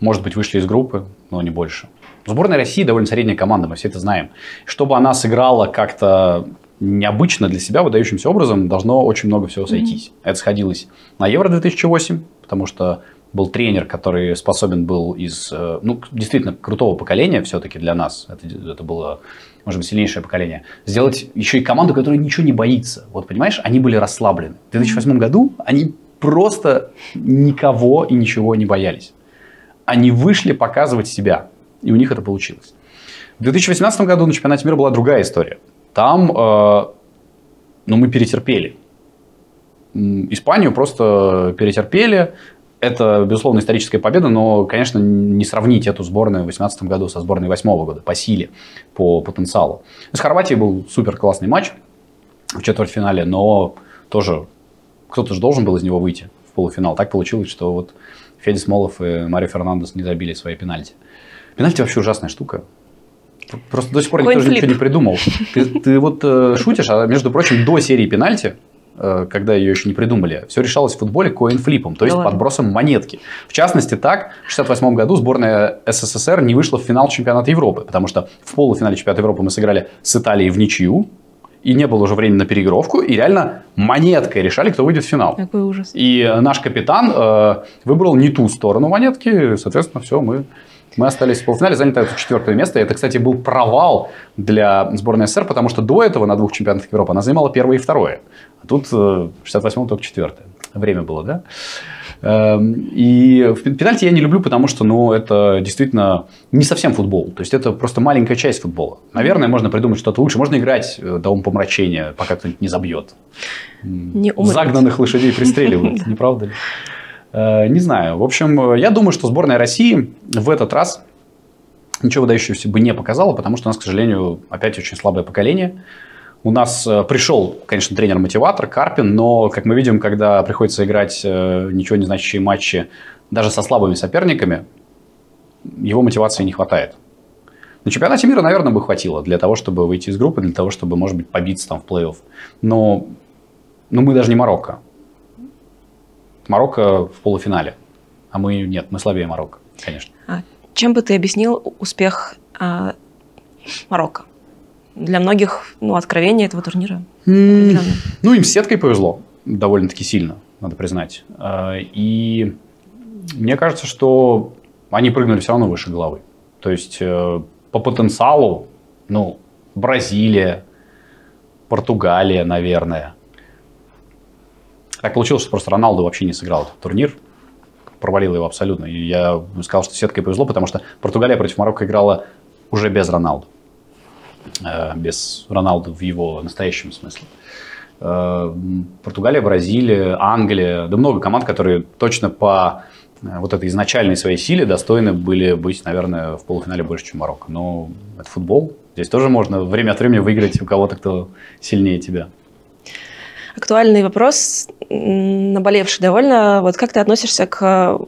может быть, вышли из группы, но не больше. Сборная России довольно средняя команда, мы все это знаем. Чтобы она сыграла как-то необычно для себя, выдающимся образом, должно очень много всего сойтись. Mm-hmm. Это сходилось на Евро 2008, потому что был тренер, который способен был из, э, ну, действительно крутого поколения все-таки для нас. Это, это было может быть, сильнейшее поколение, сделать еще и команду, которая ничего не боится. Вот, понимаешь, они были расслаблены. В 2008 году они просто никого и ничего не боялись. Они вышли показывать себя, и у них это получилось. В 2018 году на чемпионате мира была другая история. Там э, ну, мы перетерпели. Испанию просто перетерпели. Это, безусловно, историческая победа, но, конечно, не сравнить эту сборную в 2018 году со сборной 2008 года по силе, по потенциалу. С Хорватией был супер классный матч в четвертьфинале, но тоже кто-то же должен был из него выйти в полуфинал. Так получилось, что вот Федя Смолов и Марио Фернандес не забили свои пенальти. Пенальти вообще ужасная штука. Просто до сих пор никто же ничего не придумал. Ты, ты вот э, шутишь, а между прочим, до серии пенальти, когда ее еще не придумали, все решалось в футболе коин-флипом, то есть да подбросом монетки. В частности, так в 1968 году сборная СССР не вышла в финал чемпионата Европы, потому что в полуфинале чемпионата Европы мы сыграли с Италией в ничью, и не было уже времени на переигровку, и реально монеткой решали, кто выйдет в финал. Какой ужас. И наш капитан э, выбрал не ту сторону монетки, соответственно, все, мы мы остались в полуфинале, заняли четвертое место. И это, кстати, был провал для сборной СССР, потому что до этого на двух чемпионатах Европы она занимала первое и второе. Тут в 68-м только четвертое. Время было, да? Эм, и в пенальти я не люблю, потому что ну, это действительно не совсем футбол. То есть это просто маленькая часть футбола. Наверное, можно придумать что-то лучше. Можно играть э, до умопомрачения, пока кто-нибудь не забьет. Не Загнанных лошадей пристреливают, не правда ли? Э, не знаю. В общем, я думаю, что сборная России в этот раз ничего выдающегося бы не показала, потому что у нас, к сожалению, опять очень слабое поколение. У нас э, пришел, конечно, тренер-мотиватор Карпин, но, как мы видим, когда приходится играть э, ничего не значащие матчи даже со слабыми соперниками, его мотивации не хватает. На чемпионате мира, наверное, бы хватило для того, чтобы выйти из группы, для того, чтобы, может быть, побиться там в плей-офф. Но, но мы даже не Марокко. Марокко в полуфинале, а мы нет, мы слабее Марокко, конечно. А чем бы ты объяснил успех а, Марокко? Для многих ну, откровение этого турнира. Mm, ну, им с сеткой повезло довольно-таки сильно, надо признать. А, и мне кажется, что они прыгнули все равно выше головы. То есть э, по потенциалу, ну, Бразилия, Португалия, наверное, так получилось, что просто Роналду вообще не сыграл этот турнир. Провалил его абсолютно. И я сказал, что сеткой повезло, потому что Португалия против Марокко играла уже без Роналду. Э, без Роналду в его настоящем смысле. Э, Португалия, Бразилия, Англия. Да много команд, которые точно по э, вот этой изначальной своей силе достойны были быть, наверное, в полуфинале больше, чем Марокко. Но это футбол. Здесь тоже можно время от времени выиграть у кого-то, кто сильнее тебя актуальный вопрос, наболевший довольно. Вот как ты относишься к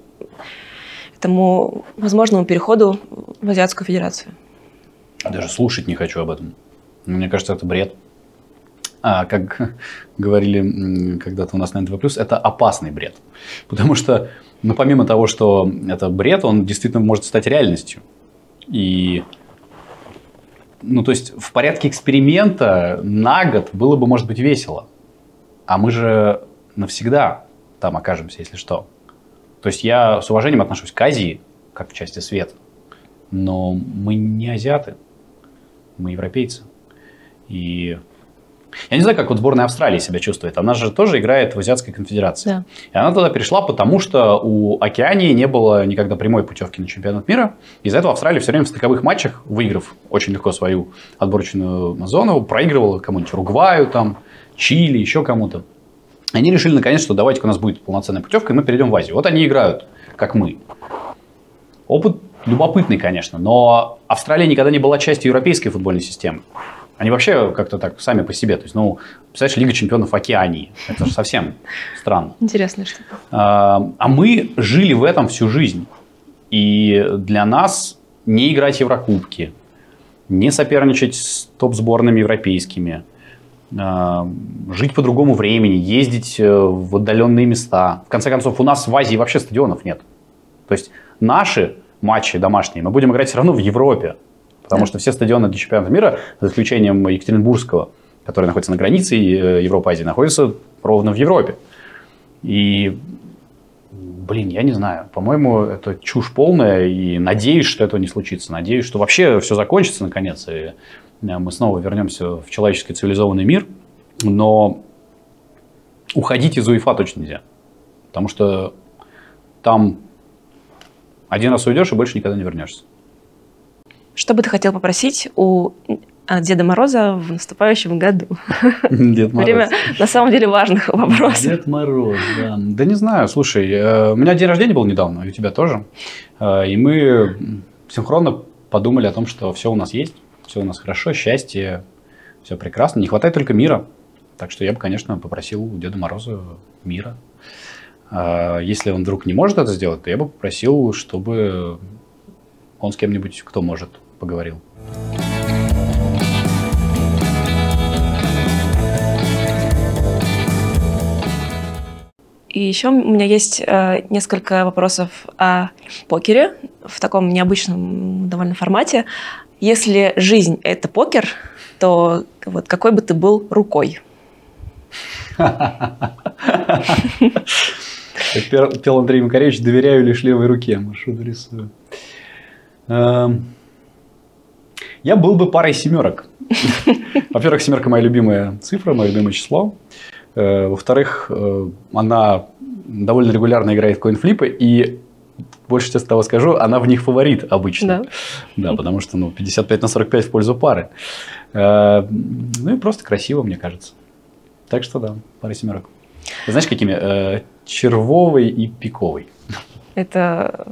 этому возможному переходу в Азиатскую Федерацию? Даже слушать не хочу об этом. Мне кажется, это бред. А, как говорили когда-то у нас на НТВ+, это опасный бред. Потому что, ну, помимо того, что это бред, он действительно может стать реальностью. И ну, то есть в порядке эксперимента на год было бы, может быть, весело. А мы же навсегда там окажемся, если что. То есть я с уважением отношусь к Азии, как в части света, но мы не азиаты, мы европейцы. И я не знаю, как вот сборная Австралии себя чувствует. Она же тоже играет в Азиатской конфедерации. Да. И она тогда перешла, потому что у Океании не было никогда прямой путевки на чемпионат мира. Из-за этого Австралия все время в стыковых матчах, выиграв очень легко свою отборочную зону, проигрывала кому-нибудь Уругваю, там, Чили, еще кому-то. Они решили наконец, что давайте у нас будет полноценная путевка, и мы перейдем в Азию. Вот они играют, как мы. Опыт любопытный, конечно, но Австралия никогда не была частью европейской футбольной системы. Они вообще как-то так сами по себе. То есть, ну, представляешь, Лига чемпионов Океании. Это же совсем странно. Интересно, что. А, а мы жили в этом всю жизнь. И для нас не играть в Еврокубки, не соперничать с топ-сборными европейскими – а, жить по другому времени, ездить э, в отдаленные места. В конце концов, у нас в Азии вообще стадионов нет. То есть наши матчи домашние мы будем играть все равно в Европе. Потому да. что все стадионы для чемпионата мира, за исключением Екатеринбургского, который находится на границе э, Европы-Азии, находятся ровно в Европе. И, блин, я не знаю, по-моему, это чушь полная, и надеюсь, что этого не случится. Надеюсь, что вообще все закончится наконец, и мы снова вернемся в человеческий цивилизованный мир, но уходить из УЕФА точно нельзя. Потому что там один раз уйдешь и больше никогда не вернешься. Что бы ты хотел попросить у Деда Мороза в наступающем году? Дед Мороз. Время на самом деле важных вопросов. Дед Мороз, да. Да не знаю, слушай, э, у меня день рождения был недавно, и у тебя тоже. Э, И мы синхронно подумали о том, что все у нас есть, все у нас хорошо, счастье, все прекрасно. Не хватает только мира. Так что я бы, конечно, попросил у Деда Мороза мира. А Если он вдруг не может это сделать, то я бы попросил, чтобы он с кем-нибудь, кто может, поговорил. И еще у меня есть э, несколько вопросов о покере в таком необычном довольно формате. Если жизнь – это покер, то вот какой бы ты был рукой? Как пел Андрей Макаревич, доверяю лишь левой руке, маршрут рисую. Эм, Я был бы парой семерок. Во-первых, семерка моя любимая цифра, мое любимое число. Э, Во-вторых, э, она довольно регулярно играет в коинфлипы, и больше сейчас того скажу, она в них фаворит обычно. Да. Да, потому что ну, 55 на 45 в пользу пары. Э, Ну и просто красиво, мне кажется. Так что да, пара семерок. Знаешь, какими? Червовой и пиковой. Это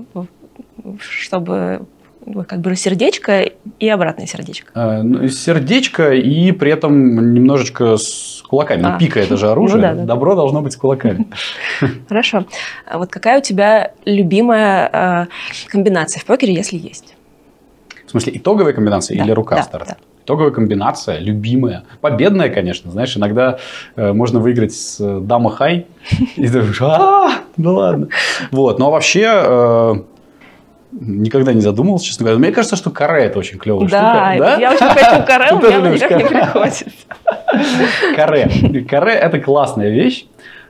чтобы ну, как бы сердечко и обратное сердечко. Э, ну, Сердечко и при этом немножечко с кулаками. Ну, А. пика это же оружие. Ну да, да. Добро должно быть с кулаками. Хорошо. А вот какая у тебя любимая э, комбинация в покере, если есть? В смысле, итоговая комбинация Да, или рука да, в старте? да. Итоговая комбинация, любимая. Победная, конечно. Знаешь, иногда э, можно выиграть с э, дама хай. И ты думаешь, а ну ладно. Вот. Ну, а вообще, э, никогда не задумывался, честно говоря. Мне кажется, что каре это очень клевая Да, штука. я очень хочу каре, у меня никак не приходит. Каре. Каре – это классная вещь.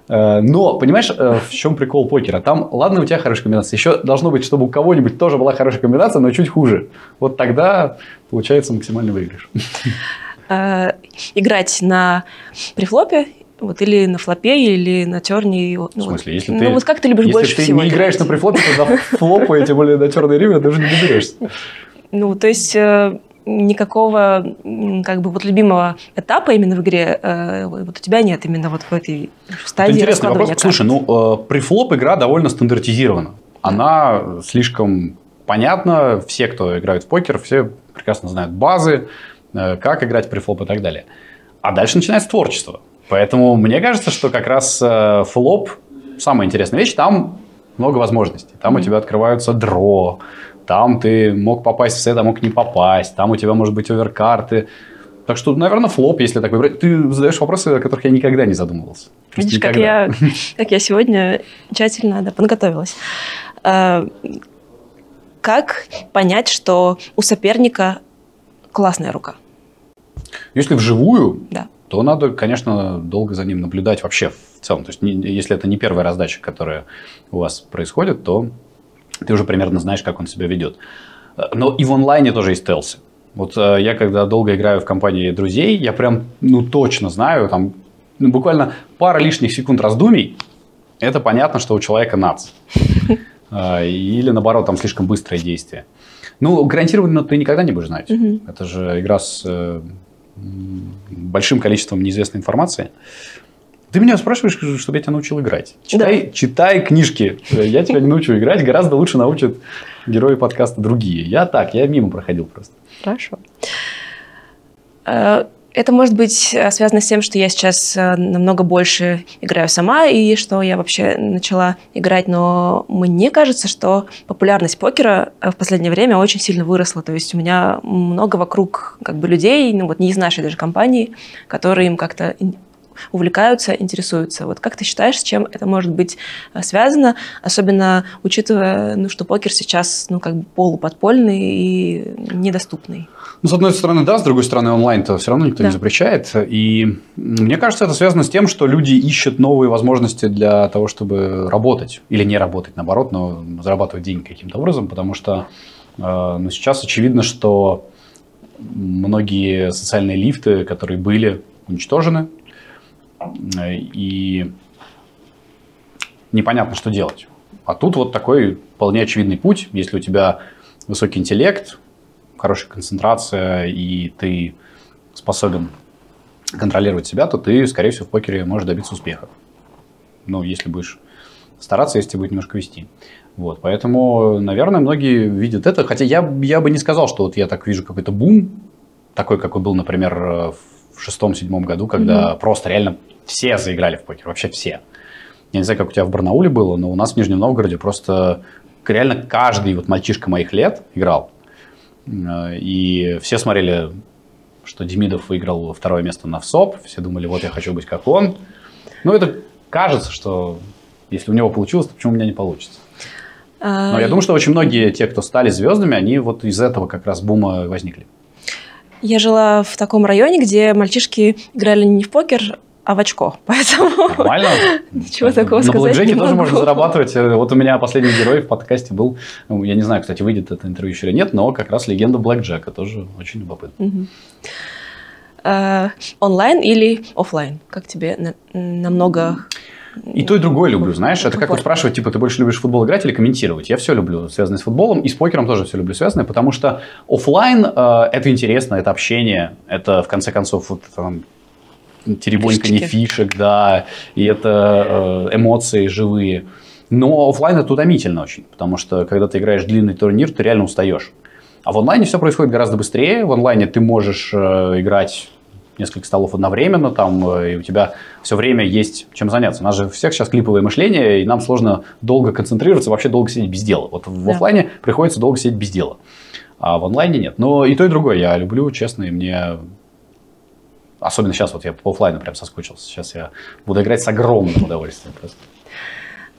Э, Но, понимаешь, э, в чем прикол покера? Там, ладно, у тебя хорошая комбинация. Еще должно быть, чтобы у кого-нибудь тоже была хорошая комбинация, но чуть хуже. Вот тогда получается максимальный выигрыш. Э, Играть на префлопе вот, или на флопе, или на терне. Ну, В смысле, если ну, ты, вот как ты любишь если больше ты всего не играешь играть? на префлопе, то до флопа, и тем более на черный ривер, ты уже не доберешься. Ну, то есть э, никакого как бы вот любимого этапа именно в игре э, вот у тебя нет именно вот в этой стадии Это интересный вопрос. карт. Слушай, ну, э, префлоп игра довольно стандартизирована. Она слишком понятна. Все, кто играет в покер, все прекрасно знают базы, э, как играть префлоп и так далее. А дальше начинается творчество. Поэтому мне кажется, что как раз э, флоп самая интересная вещь. Там много возможностей. Там у Мгм. тебя открываются дро, там ты мог попасть в сет, а мог не попасть, там у тебя может быть оверкарты. Так что, наверное, флоп, если так выбрать. Ты задаешь вопросы, о которых я никогда не задумывался. Просто Видишь, как никогда. я, как я сегодня тщательно да, подготовилась. Э, Как понять, что у соперника классная рука? Если вживую, Да. то надо, конечно, долго за ним наблюдать вообще в целом. То есть, если это не первая раздача, которая у вас происходит, то ты уже примерно знаешь, как он себя ведет. Но и в онлайне тоже есть стелсы. Вот э, я, когда долго играю в компании друзей, я прям, ну, точно знаю, там, ну, буквально пара лишних секунд раздумий, это понятно, что у человека нац. Э, Или, наоборот, там слишком быстрое действие. Ну, гарантированно ты никогда не будешь знать. Это же игра с э, большим количеством неизвестной информации. Ты меня спрашиваешь, чтобы я тебя научил играть. Читай, читай книжки. Я тебя не научу играть. Гораздо лучше научат герои подкаста другие. Я так, я мимо проходил просто. Хорошо. Э, Это может быть э, связано с тем, что я сейчас э, намного больше играю сама, и что я вообще начала играть, но мне кажется, что популярность покера в последнее время очень сильно выросла. То есть у меня много вокруг как бы людей, ну вот не из нашей даже компании, которые им как-то увлекаются, интересуются. Вот как ты считаешь, с чем это может быть э, связано, особенно учитывая, ну, что покер сейчас, ну, как бы полуподпольный и недоступный? Ну, с одной стороны, да, с другой стороны, онлайн-то все равно никто Да. не запрещает. И мне кажется, это связано с тем, что люди ищут новые возможности для того, чтобы работать. Или не работать, наоборот, но зарабатывать деньги каким-то образом. Потому что э, ну, сейчас очевидно, что многие социальные лифты, которые были, уничтожены. И непонятно, что делать. А тут вот такой вполне очевидный путь. Если у тебя высокий интеллект, хорошая концентрация, и ты способен контролировать себя, то ты, скорее всего, в покере можешь добиться успеха. Ну, если будешь стараться, если тебе будет немножко вести. Вот, поэтому, наверное, многие видят это. Хотя я, я бы не сказал, что вот я так вижу какой-то бум, такой, какой был, например, в шестом-седьмом году, когда mm-hmm. просто реально все заиграли в покер, вообще все. Я не знаю, как у тебя в Барнауле было, но у нас в Нижнем Новгороде просто реально каждый вот мальчишка моих лет играл. И все смотрели, что Демидов выиграл второе место на ВСОП. Все думали, вот я хочу быть как он. Ну, это кажется, что если у него получилось, то почему у меня не получится? Но я думаю, что очень многие те, кто стали звездами, они вот из этого как раз бума возникли. Я жила в таком районе, где мальчишки играли не в покер, а в очко. Поэтому Нормально. ничего такого На сказать не блэкджеке тоже могу. можно зарабатывать. Вот у меня последний герой в подкасте был, ну, я не знаю, кстати, выйдет это интервью еще или нет, но как раз легенда блэкджека, тоже очень любопытно. Э, Онлайн или оффлайн? Как тебе на- намного... И то, и другое люблю, знаешь. Это как вот спрашивать, типа, ты больше любишь футбол играть или комментировать? Я все люблю, связанное с футболом, и с покером тоже все люблю связанное, потому что оффлайн э, это интересно, это общение, это, в конце концов, вот там, теребоньканье Фишечки. фишек, да, и это э, эмоции живые. Но оффлайн это утомительно очень, потому что когда ты играешь длинный турнир, ты реально устаешь. А в онлайне все происходит гораздо быстрее. В онлайне ты можешь э, играть несколько столов одновременно, там, э, и у тебя все время есть чем заняться. У нас же у всех сейчас клиповое мышление, и нам сложно долго концентрироваться, вообще долго сидеть без дела. Вот в Да. офлайне приходится долго сидеть без дела, а в онлайне нет. Но и то, и другое я люблю, честно, и мне... Особенно сейчас вот я по офлайну прям соскучился. Сейчас я буду играть с огромным удовольствием просто.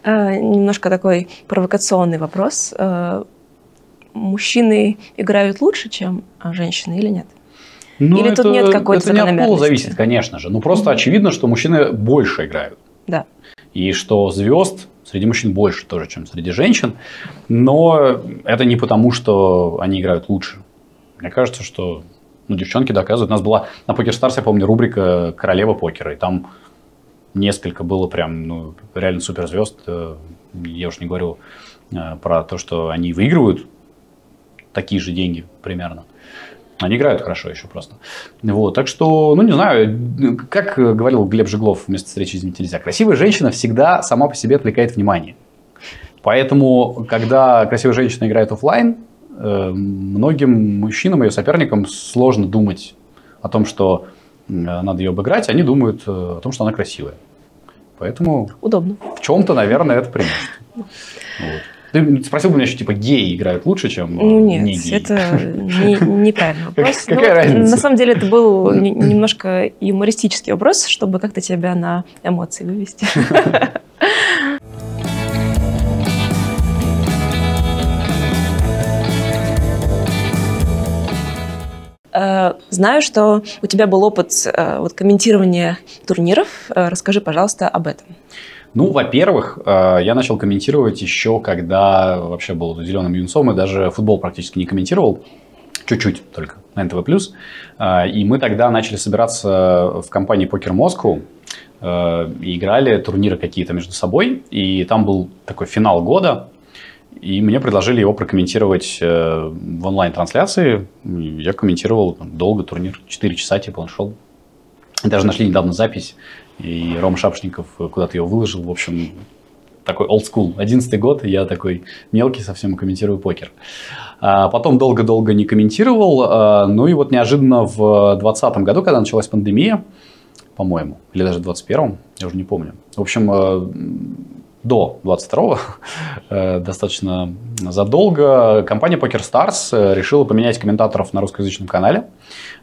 Э, Немножко такой провокационный вопрос. Э, Мужчины играют лучше, чем женщины или нет? Или тут нет какой-то Это не от пола зависит, конечно же. Ну, просто очевидно, что мужчины больше играют. Да. И что звезд среди мужчин больше тоже, чем среди женщин. Но это не потому, что они играют лучше. Мне кажется, что ну, девчонки доказывают. У нас была на Старс, я помню, рубрика «Королева покера». И там несколько было прям ну, реально суперзвезд. Э, Я уж не говорю э, про то, что они выигрывают такие же деньги примерно. Они играют хорошо еще просто. Вот, так что, ну не знаю, как говорил Глеб Жиглов вместо встречи «Извините, нельзя», красивая женщина всегда сама по себе отвлекает внимание. Поэтому, когда красивая женщина играет оффлайн, э, многим мужчинам, ее соперникам сложно думать о том, что э, надо ее обыграть, они думают э, о том, что она красивая. Поэтому Удобно. в чем-то, наверное, это преимущество. Вот. Ты спросил бы меня еще, типа, геи играют лучше, чем Ну не нет, геи? это не- неправильный вопрос. какая Ну, разница? На самом деле это был не- немножко юмористический вопрос, чтобы как-то тебя на эмоции вывести. Э, Знаю, что у тебя был опыт э, вот, комментирования турниров. Э, Расскажи, пожалуйста, об этом. Ну, во-первых, э, я начал комментировать еще, когда вообще был зеленым юнцом и даже футбол практически не комментировал. Чуть-чуть только на НТВ+. Э, И мы тогда начали собираться в компании Покер Москву э, и играли турниры какие-то между собой. И там был такой финал года. И мне предложили его прокомментировать в онлайн-трансляции. Я комментировал долго турнир, 4 часа типа он шел. Даже нашли недавно запись, и Рома Шапшников куда-то ее выложил. В общем, такой old school. 11 год, я такой мелкий совсем комментирую покер. А потом долго-долго не комментировал. а, ну и вот неожиданно в 2020 году, когда началась пандемия, по-моему, или даже в 21 я уже не помню. В общем, э, до 22 э, достаточно задолго компания PokerStars э, решила поменять комментаторов на русскоязычном канале.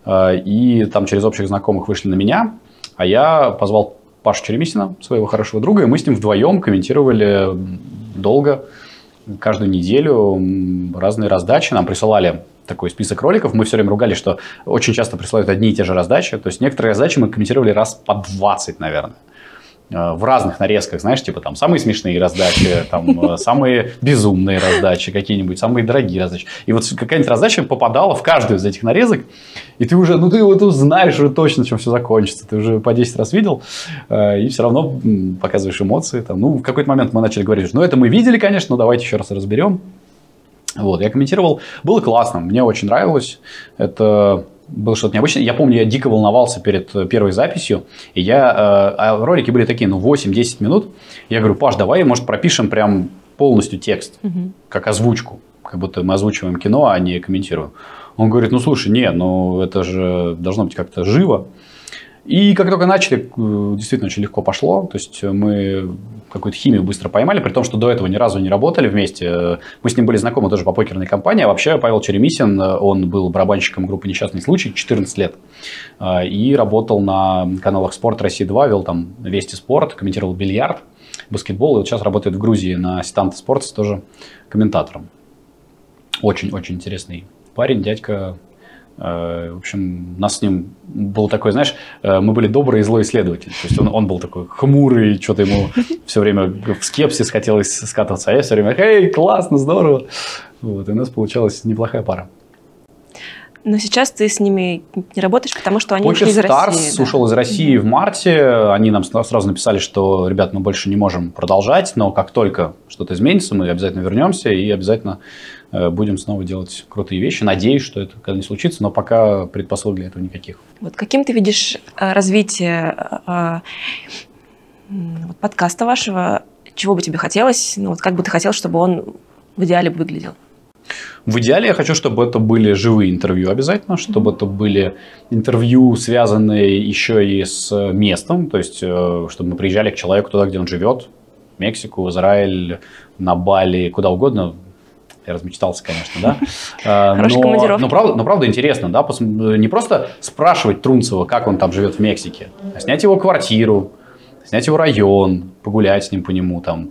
Э, И там через общих знакомых вышли на меня, а я позвал Пашу Черемисина, своего хорошего друга, и мы с ним вдвоем комментировали долго, каждую неделю разные раздачи. Нам присылали такой список роликов. Мы все время ругались, что очень часто присылают одни и те же раздачи. То есть некоторые раздачи мы комментировали раз по 20, наверное. Э, в разных нарезках, знаешь, типа там самые смешные раздачи, там э, самые безумные раздачи какие-нибудь, самые дорогие раздачи. И вот какая-нибудь раздача попадала в каждую из этих нарезок, и ты уже, ну ты вот знаешь уже точно, чем все закончится, ты уже по 10 раз видел, э, и все равно показываешь эмоции. Там. Ну, в какой-то момент мы начали говорить, ну это мы видели, конечно, но давайте еще раз разберем. Вот, я комментировал, было классно, мне очень нравилось. Это было что-то необычное. Я помню, я дико волновался перед э, первой записью, и я, э, а ролики были такие, ну, 8-10 минут. Я говорю, Паш, давай, может, пропишем прям полностью текст, угу. как озвучку, как будто мы озвучиваем кино, а не комментируем. Он говорит, ну, слушай, не, ну, это же должно быть как-то живо. И как только начали, э, действительно очень легко пошло. То есть мы какую-то химию быстро поймали, при том, что до этого ни разу не работали вместе. Мы с ним были знакомы тоже по покерной компании. А вообще Павел Черемисин, он был барабанщиком группы «Несчастный случай» 14 лет. А, и работал на каналах «Спорт России-2», вел там «Вести спорт», комментировал бильярд, баскетбол. И вот сейчас работает в Грузии на «Ситанте Спортс» тоже комментатором. Очень-очень интересный парень, дядька в общем, у нас с ним был такой, знаешь, э, мы были добрые и злой исследователь. То есть он, он был такой хмурый, что-то ему все время в скепсис хотелось скатываться, а я все время, эй, классно, здорово. Вот, и у нас получалась неплохая пара. Но сейчас ты с ними не работаешь, потому что они ушли из Stars России. Да? ушел из России mm-hmm. в марте. Они нам сразу написали, что, ребят, мы больше не можем продолжать, но как только что-то изменится, мы обязательно вернемся и обязательно Э, будем снова делать крутые вещи. Надеюсь, что это когда-нибудь случится, но пока предпосылок для этого никаких. Вот каким ты видишь э, развитие э, подкаста вашего? Чего бы тебе хотелось? Ну, вот как бы ты хотел, чтобы он в идеале выглядел? В идеале я хочу, чтобы это были живые интервью обязательно, чтобы это были интервью, связанные еще и с местом, то есть чтобы мы приезжали к человеку туда, где он живет, Мексику, Израиль, на Бали, куда угодно, я размечтался, конечно, да. А, Хорошая командировка. Но правда, но правда интересно, да, не просто спрашивать Трунцева, как он там живет в Мексике, а снять его квартиру, снять его район, погулять с ним по нему там.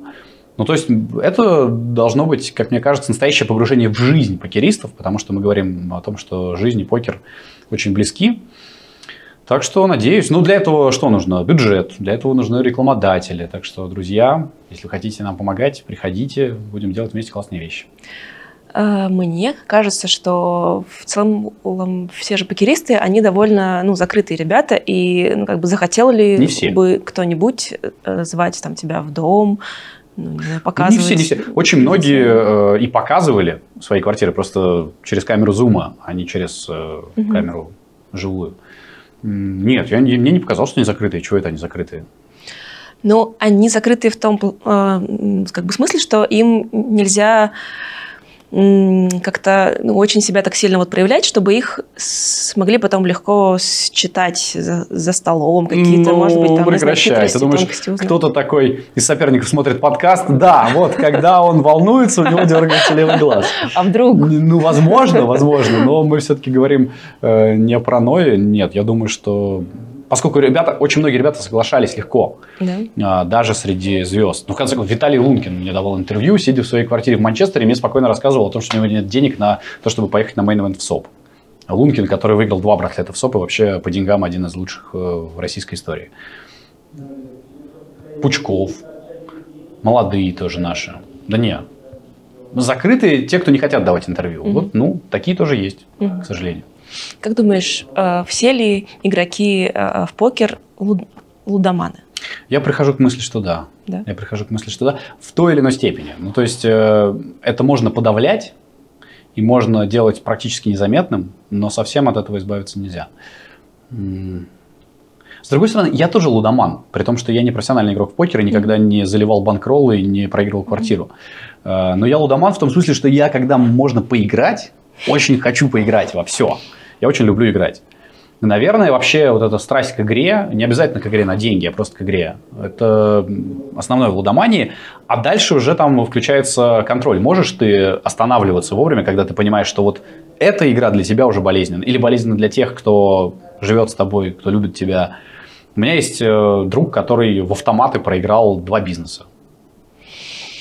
Ну, то есть, это должно быть, как мне кажется, настоящее погружение в жизнь покеристов, потому что мы говорим о том, что жизнь и покер очень близки. Так что, надеюсь, ну, для этого что нужно? Бюджет, для этого нужны рекламодатели. Так что, друзья, если хотите нам помогать, приходите, будем делать вместе классные вещи. А, мне кажется, что в целом все же покеристы, они довольно ну, закрытые ребята, и ну, как бы захотел ли не бы кто-нибудь э, звать там, тебя в дом, ну, показывать. Не все, не все. Очень многие э, и показывали свои квартиры просто через камеру зума, а не через э, угу. камеру живую. Нет, я, мне не показалось, что они закрытые. Чего это они закрытые? Ну, они закрытые в том э, как бы смысле, что им нельзя как-то ну, очень себя так сильно вот проявлять, чтобы их смогли потом легко считать за, за столом, какие-то, ну, может быть, там, прекращай. Ты думаешь, кто-то такой из соперников смотрит подкаст, да, вот, когда он волнуется, у него дергается левый глаз. А вдруг? Ну, возможно, возможно, но мы все-таки говорим э, не про Ной, нет, я думаю, что поскольку ребята, очень многие ребята соглашались легко, да. а, даже среди звезд. Ну, в конце концов, Виталий Лункин мне давал интервью, сидя в своей квартире в Манчестере, мне спокойно рассказывал о том, что у него нет денег на то, чтобы поехать на main WSOP. Лункин, который выиграл два браслета WSOP, и вообще по деньгам один из лучших э, в российской истории. Пучков, молодые тоже наши. Да не, закрытые те, кто не хотят давать интервью. Угу. Вот, ну, такие тоже есть, угу. к сожалению. Как думаешь, э, все ли игроки э, в покер лудоманы? Я прихожу к мысли, что да. да. Я прихожу к мысли, что да. В той или иной степени. Ну, то есть, э, это можно подавлять, и можно делать практически незаметным, но совсем от этого избавиться нельзя. С другой стороны, я тоже лудоман, при том, что я не профессиональный игрок в покер и никогда не заливал банкроллы и не проигрывал квартиру. Но я лудоман в том смысле, что я, когда можно поиграть, очень хочу поиграть во все. Я очень люблю играть. Наверное, вообще вот эта страсть к игре, не обязательно к игре на деньги, а просто к игре, это основное в лудомании. А дальше уже там включается контроль. Можешь ты останавливаться вовремя, когда ты понимаешь, что вот эта игра для тебя уже болезненна. Или болезненна для тех, кто живет с тобой, кто любит тебя. У меня есть э, друг, который в автоматы проиграл два бизнеса.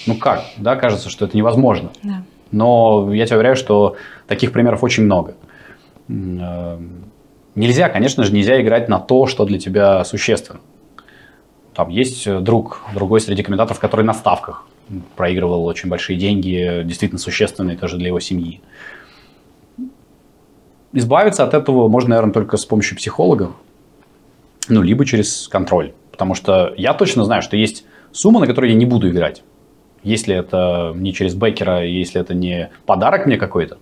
Ну как? Да, кажется, что это невозможно. Да. Но я тебе уверяю, что таких примеров очень много. Э, нельзя, конечно же, нельзя играть на то, что для тебя существенно. Там есть друг, другой среди комментаторов, который на ставках проигрывал очень большие деньги, действительно существенные тоже для его семьи. Избавиться от этого можно, наверное, только с помощью психолога, ну, либо через контроль. Потому что я точно знаю, что есть сумма, на которую я не буду играть. Если это не через бекера, если это не подарок мне какой-то,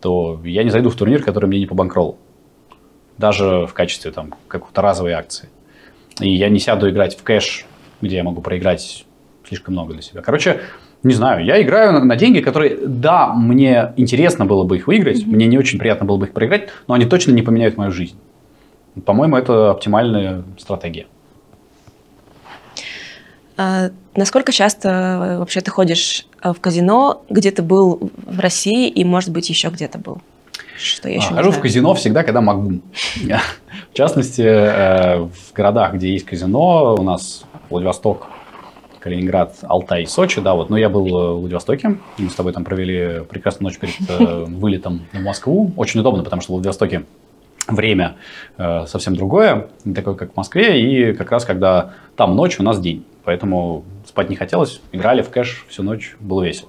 то я не зайду в турнир, который мне не по банкроллу. Даже в качестве там какой-то разовой акции. И я не сяду играть в кэш, где я могу проиграть слишком много для себя. Короче, не знаю, я играю на, на деньги, которые, да, мне интересно было бы их выиграть, mm-hmm. мне не очень приятно было бы их проиграть, но они точно не поменяют мою жизнь. По-моему, это оптимальная стратегия. А, насколько часто э, вообще ты ходишь э, в казино, где ты был в России и, может быть, еще где-то был? Что я еще а, Хожу в казино всегда, когда могу. В частности, э, в городах, где есть казино, у нас Владивосток, Калининград, Алтай, Сочи, да, вот. Но я был в Владивостоке, мы с тобой там провели прекрасную ночь перед вылетом в Москву. Очень удобно, потому что в Владивостоке время э, совсем другое, не такое, как в Москве, и как раз когда там ночь, у нас день. Поэтому спать не хотелось, играли в кэш всю ночь, было весело.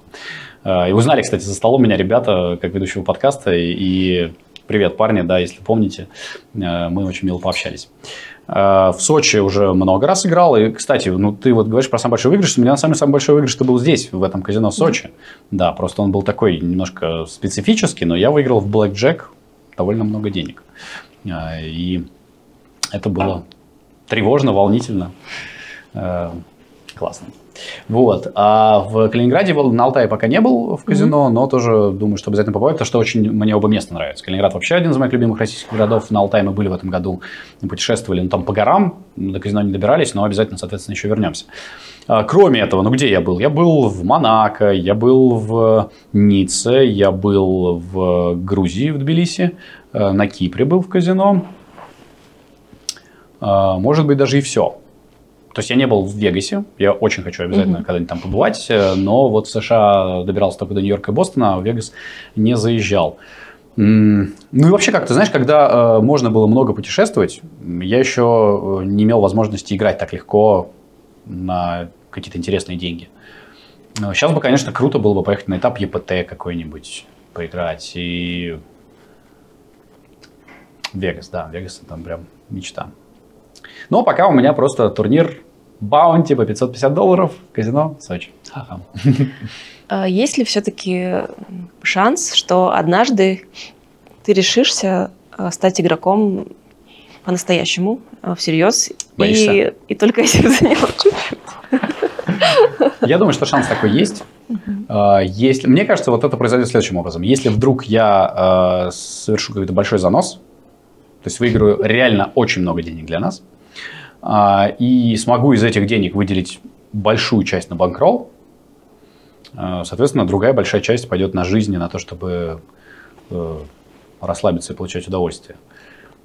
Э, и узнали, кстати, за столом меня ребята, как ведущего подкаста, и привет, парни, да, если помните, э, мы очень мило пообщались. Э, в Сочи уже много раз играл. И, кстати, ну ты вот говоришь про самый большой выигрыш. У меня на самом деле самый большой выигрыш что был здесь, в этом казино Сочи. Mm-hmm. Да, просто он был такой немножко специфический, но я выиграл в Black Jack довольно много денег. А, и это было тревожно, волнительно, классно. Вот. А в Калининграде, на Алтае пока не был в казино, mm-hmm. но тоже думаю, что обязательно побывать, потому что очень мне оба места нравятся. Калининград вообще один из моих любимых российских городов. На Алтае мы были в этом году, путешествовали, ну, там по горам, до казино не добирались, но обязательно, соответственно, еще вернемся. А, кроме этого, ну где я был? Я был в Монако, я был в Ницце, я был в Грузии, в Тбилиси, э, на Кипре был в казино. А, может быть, даже и все. То есть я не был в Вегасе, я очень хочу обязательно mm-hmm. когда-нибудь там побывать, э, но вот в США добирался только до Нью-Йорка и Бостона, а в Вегас не заезжал. Ну и вообще как-то, знаешь, когда э, можно было много путешествовать, я еще э, не имел возможности играть так легко на какие-то интересные деньги. Сейчас бы, конечно, круто было бы поехать на этап ЕПТ какой-нибудь, поиграть. И Вегас, да, Вегас там прям мечта. Но пока у меня просто турнир баунти по 550 долларов, казино Сочи. Ха-ха. А есть ли все-таки шанс, что однажды ты решишься а, стать игроком по-настоящему, а, всерьез, и, и только этим заниматься? Я думаю, что шанс такой есть. Если, мне кажется, вот это произойдет следующим образом. Если вдруг я совершу какой-то большой занос, то есть выиграю реально очень много денег для нас, и смогу из этих денег выделить большую часть на банкролл, э, соответственно, другая большая часть пойдет на жизнь на то, чтобы э, расслабиться и получать удовольствие.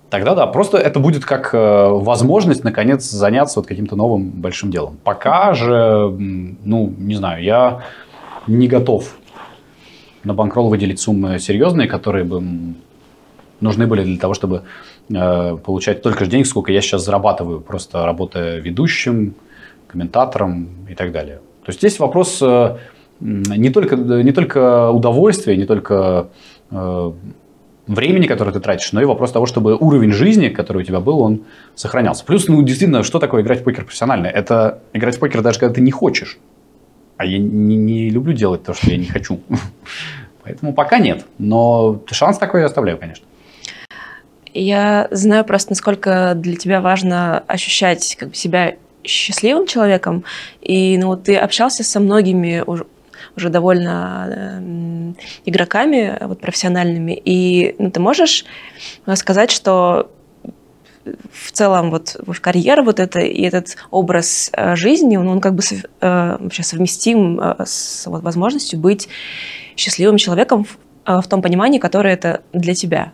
Тогда да, просто это будет как э, возможность, наконец, заняться вот каким-то новым большим делом. Пока же, ну, не знаю, я не готов на банкролл выделить суммы серьезные, которые бы нужны были для того, чтобы получать только же денег, сколько я сейчас зарабатываю, просто работая ведущим, комментатором и так далее. То есть здесь вопрос э, не, только, не только удовольствия, не только э, времени, которое ты тратишь, но и вопрос того, чтобы уровень жизни, который у тебя был, он сохранялся. Плюс, ну, действительно, что такое играть в покер профессионально? Это играть в покер даже когда ты не хочешь. А я не, не люблю делать то, что я не хочу. Поэтому пока нет. Но шанс такой я оставляю, конечно. Я знаю просто, насколько для тебя важно ощущать как бы, себя счастливым человеком. И ну, ты общался со многими уже довольно э, игроками вот, профессиональными. И ну, ты можешь сказать, что в целом вот карьера вот это и этот образ э, жизни, он, он как бы сов, э, вообще совместим э, с вот, возможностью быть счастливым человеком в, э, в том понимании, которое это для тебя.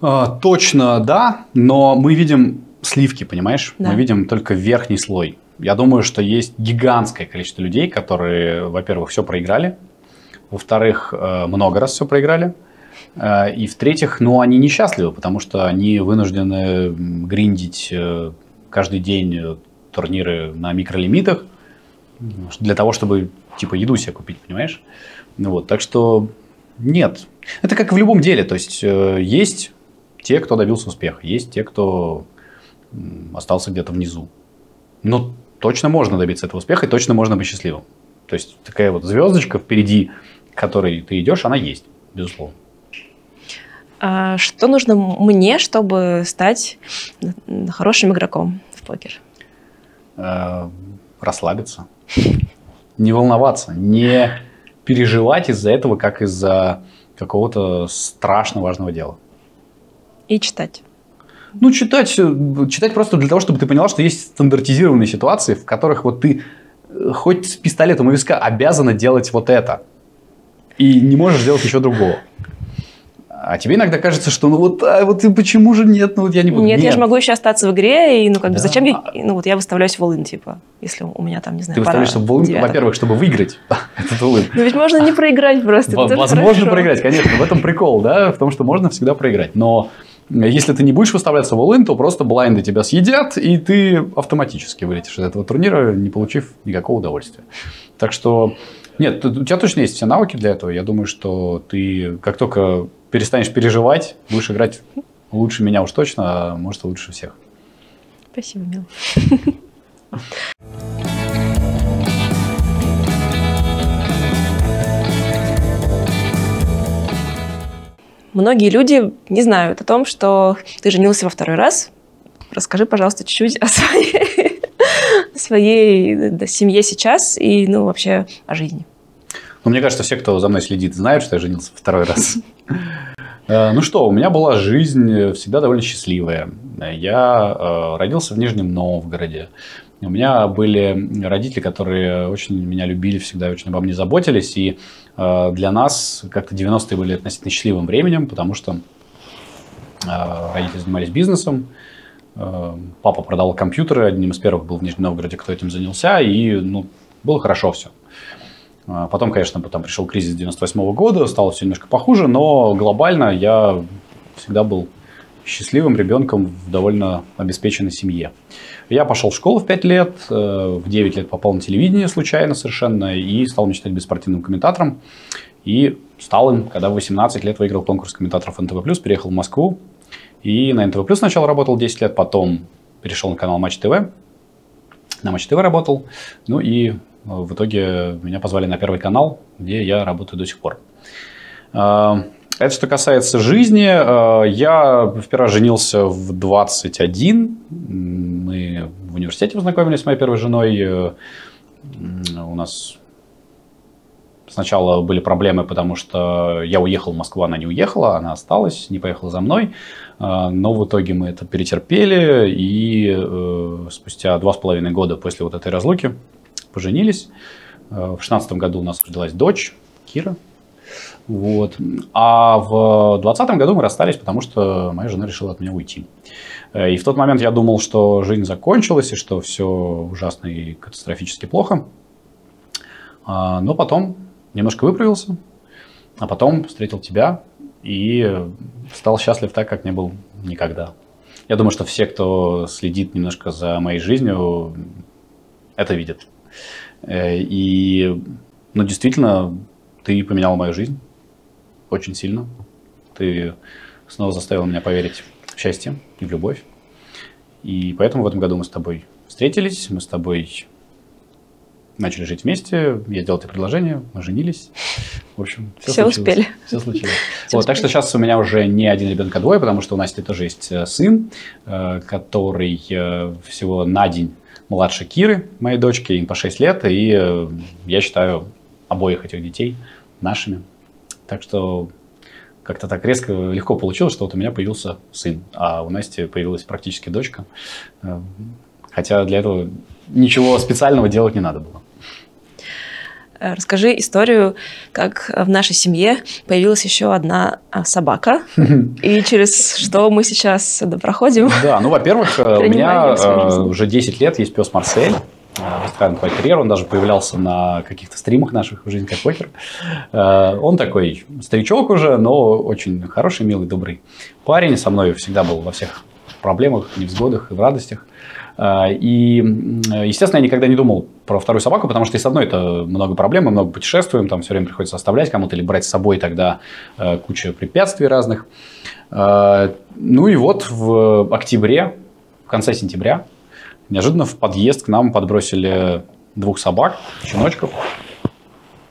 А, точно, да, но мы видим сливки, понимаешь? Да. Мы видим только верхний слой. Я думаю, что есть гигантское количество людей, которые, во-первых, все проиграли, во-вторых, э, много раз все проиграли, э, и в-третьих, ну, они несчастливы, потому что они вынуждены гриндить э, каждый день турниры на микролимитах для того, чтобы типа еду себе купить, понимаешь? Вот, так что нет. Это как в любом деле, то есть есть те, кто добился успеха, есть те, кто остался где-то внизу. Но точно можно добиться этого успеха и точно можно быть счастливым. То есть такая вот звездочка впереди, к которой ты идешь, она есть, безусловно. А что нужно мне, чтобы стать хорошим игроком в покер? Э, расслабиться, не волноваться, не переживать из-за этого, как из-за какого-то страшно важного дела. И читать. Ну, читать, читать просто для того, чтобы ты поняла, что есть стандартизированные ситуации, в которых вот ты э, хоть с пистолетом у виска обязана делать вот это. И не можешь сделать ничего другого. А тебе иногда кажется, что ну вот, а вот и почему же нет, ну вот я не буду. Нет, нет, я же могу еще остаться в игре, и ну как да. бы зачем я, ну вот я выставляюсь в all типа, если у меня там, не знаю, Ты выставляешься в all во-первых, чтобы выиграть этот all Ну ведь можно не проиграть просто. Возможно проиграть, конечно, в этом прикол, да, в том, что можно всегда проиграть, но если ты не будешь выставляться в all то просто блайнды тебя съедят, и ты автоматически вылетишь из этого турнира, не получив никакого удовольствия. Так что, нет, у тебя точно есть все навыки для этого. Я думаю, что ты, как только перестанешь переживать, будешь играть лучше меня уж точно, а может лучше всех. Спасибо, Мил. Многие люди не знают о том, что ты женился во второй раз. Расскажи, пожалуйста, чуть-чуть о своей, своей да, семье сейчас и, ну, вообще о жизни. Ну, мне кажется, все, кто за мной следит, знают, что я женился второй раз. Э, ну что, у меня была жизнь всегда довольно счастливая. Я э, родился в Нижнем Новгороде. У меня были родители, которые очень меня любили, всегда очень обо мне заботились. И э, для нас как-то 90-е были относительно счастливым временем, потому что родители занимались бизнесом. Папа продавал компьютеры, одним из первых был в Нижнем Новгороде, кто этим занялся, и ну, было хорошо все. А потом, конечно, потом пришел кризис 98 -го года, стало все немножко похуже, но глобально я всегда был счастливым ребенком в довольно обеспеченной семье. Я пошел в школу в 5 лет, э, в 9 лет попал на телевидение случайно совершенно и стал мечтать быть комментатором. И стал им, когда в 18 лет выиграл конкурс комментаторов НТВ+, переехал в Москву. И на НТВ+, сначала работал 10 лет, потом перешел на канал Матч ТВ. На Матч ТВ работал. Ну и в итоге меня позвали на Первый канал, где я работаю до сих пор. Это что касается жизни. А, я впервые женился в 21. Мы в университете познакомились с моей первой женой. У нас сначала были проблемы, потому что я уехал в Москву, она не уехала, она осталась, не поехала за мной. А, но в итоге мы это перетерпели, и э, спустя два с половиной года после вот этой разлуки поженились. Э, в шестнадцатом году у нас родилась дочь Кира. Вот. А в двадцатом году мы расстались, потому что моя жена решила от меня уйти. Э, и в тот момент я думал, что жизнь закончилась, и что все ужасно и катастрофически плохо. А, но потом немножко выправился, а потом встретил тебя и стал счастлив так, как не был никогда. Я думаю, что все, кто следит немножко за моей жизнью, это видят. Э, и, ну, действительно, ты поменял мою жизнь очень сильно. Ты снова заставил меня поверить в счастье и в любовь. И поэтому в этом году мы с тобой встретились, мы с тобой начали жить вместе, я сделал тебе предложение, мы женились. В общем, все, все случилось. успели. Все случилось. Все вот, успели. Так что сейчас у меня уже не один ребенок, а двое, потому что у Насти тоже есть э, сын, э, который всего на день младше Киры, моей дочки, им по 6 лет, и э, я считаю обоих этих детей нашими. Так что как-то так резко, легко получилось, что вот у меня появился сын, а у Насти появилась практически дочка. Э, хотя для этого ничего специального делать не надо было. Э, расскажи историю, как в нашей семье появилась еще одна а, собака, и через что мы сейчас проходим. Да, ну, во-первых, э, у меня э, уже 10 лет есть пес Марсель, Вестхайм Терьер, он даже появлялся на каких-то стримах наших в «Жизнь как покер». Он такой старичок уже, но очень хороший, милый, добрый парень. Со мной всегда был во всех проблемах, невзгодах и в радостях. А, и, естественно, я никогда не думал про вторую собаку, потому что и с одной это много проблем, мы много путешествуем, там все время приходится оставлять кому-то или брать с собой тогда э, куча препятствий разных. Ну и вот в октябре, в конце сентября, неожиданно в подъезд к нам подбросили двух собак, щеночков.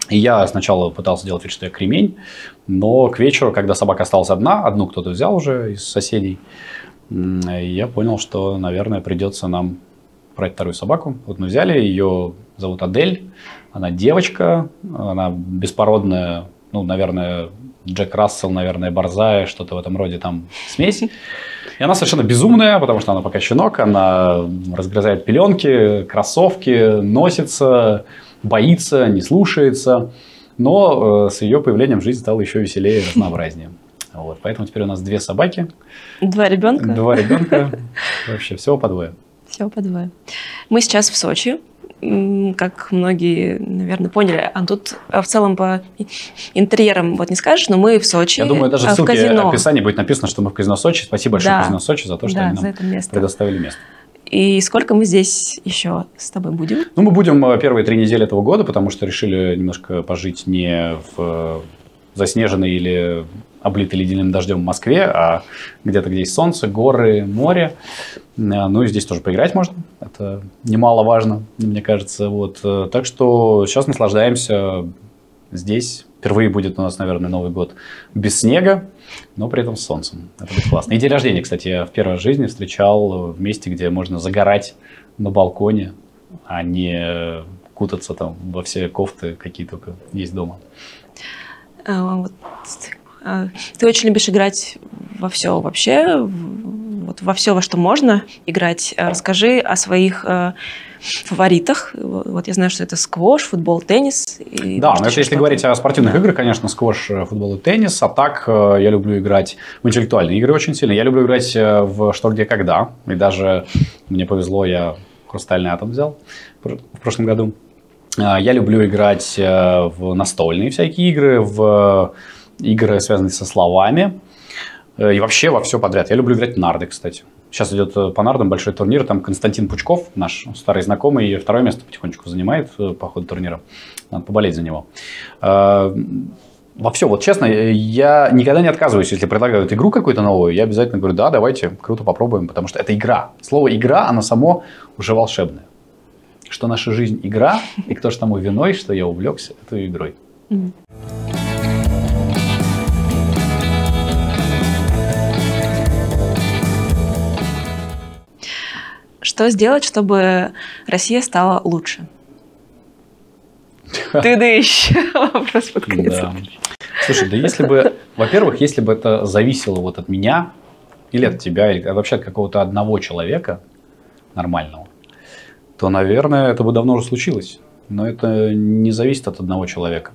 И я сначала пытался делать вид, что я кремень, но к вечеру, когда собака осталась одна, одну кто-то взял уже из соседей, я понял, что, наверное, придется нам брать вторую собаку. Вот мы взяли, ее зовут Адель, она девочка, она беспородная, ну, наверное, Джек Рассел, наверное, Борзая, что-то в этом роде там смесь. И она совершенно безумная, потому что она пока щенок, она разгрызает пеленки, кроссовки, носится, боится, не слушается. Но э, с ее появлением жизнь стала еще веселее и разнообразнее. Вот, поэтому теперь у нас две собаки. Два ребенка. Два ребенка. Вообще всего по двое. Всего по двое. Мы сейчас в Сочи. Как многие, наверное, поняли, а тут а в целом по интерьерам вот не скажешь, но мы в Сочи. Я думаю, даже а в ссылке в описании будет написано, что мы в казино Сочи. Спасибо большое да. казино Сочи за то, что да, они нам место. предоставили место. И сколько мы здесь еще с тобой будем? Ну, мы будем э, первые три недели этого года, потому что решили немножко пожить не в заснеженной или облитой ледяным дождем в Москве, а где-то, где есть солнце, горы, море. Э, ну и здесь тоже поиграть можно. Это немаловажно, мне кажется. Вот. Э, так что сейчас наслаждаемся здесь. Впервые будет у нас, наверное, Новый год без снега, но при этом с солнцем. Это будет классно. И день рождения, кстати, я в первой жизни встречал в месте, где можно загорать на балконе, а не кутаться там во все кофты, какие только есть дома. А, вот, ты очень любишь играть во все вообще, вот во все, во что можно играть. А, расскажи о своих фаворитах. Вот я знаю, что это сквош, футбол, теннис. И да, но это если говорить о спортивных играх, конечно, сквош, э, футбол и теннис. А так э, я люблю играть в интеллектуальные игры очень сильно. Я люблю играть э, в что, где, когда. И даже мне повезло, я хрустальный атом взял в прошлом году. А, я люблю играть э, в настольные всякие игры, в игры, связанные со словами. Э, и вообще во все подряд. Я люблю играть в нарды, кстати. Сейчас идет э, по нардам большой турнир. Там Константин Пучков, наш старый знакомый, второе место потихонечку занимает по ходу турнира. Надо поболеть за него. Во все, вот честно, я никогда не отказываюсь, если предлагают игру какую-то новую, я обязательно говорю, да, давайте, круто попробуем, потому что это игра. Слово игра, оно само уже волшебное что наша жизнь игра, и кто же тому виной, что я увлекся этой игрой. Что сделать, чтобы Россия стала лучше? Ты да еще вопрос под конец. Да. Слушай, да если бы, во-первых, если бы это зависело вот от меня, или от тебя, или вообще от какого-то одного человека нормального, то, наверное, это бы давно уже случилось. Но это не зависит от одного человека.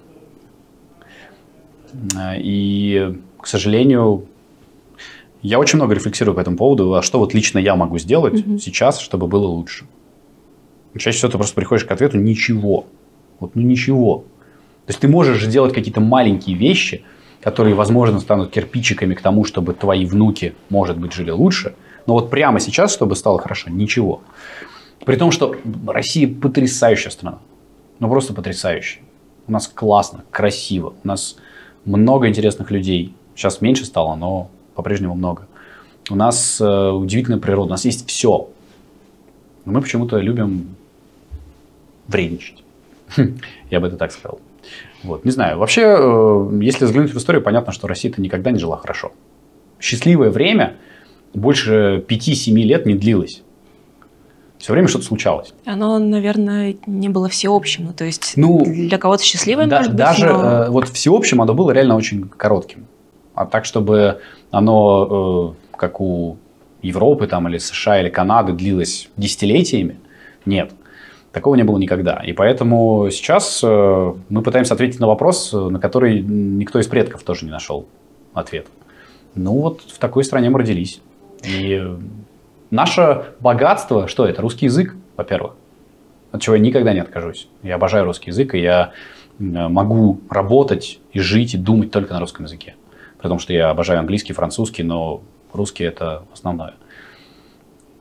И, к сожалению, я очень много рефлексирую по этому поводу, а что вот лично я могу сделать угу. сейчас, чтобы было лучше. Чаще всего ты просто приходишь к ответу ничего. Вот ну ничего. То есть ты можешь делать какие-то маленькие вещи, которые, возможно, станут кирпичиками к тому, чтобы твои внуки, может быть, жили лучше. Но вот прямо сейчас, чтобы стало хорошо, ничего. При том, что Россия потрясающая страна. Ну, просто потрясающая. У нас классно, красиво. У нас много интересных людей. Сейчас меньше стало, но по-прежнему много. У нас э, удивительная природа. У нас есть все. Но мы почему-то любим вредничать. Я бы это так сказал. Вот, не знаю. Вообще, э, если взглянуть в историю, понятно, что Россия-то никогда не жила хорошо. Счастливое время больше 5-7 лет не длилось все время что-то случалось. Оно, наверное, не было всеобщим. Ну, то есть ну, для кого-то счастливое, да, может быть, Даже но... э, вот всеобщим оно было реально очень коротким. А так, чтобы оно, э, как у Европы там, или США, или Канады, длилось десятилетиями, нет. Такого не было никогда. И поэтому сейчас э, мы пытаемся ответить на вопрос, на который никто из предков тоже не нашел ответ. Ну вот в такой стране мы родились. И Наше богатство, что это? Русский язык, во-первых, от чего я никогда не откажусь. Я обожаю русский язык, и я могу работать и жить, и думать только на русском языке. Потому что я обожаю английский, французский, но русский – это основное.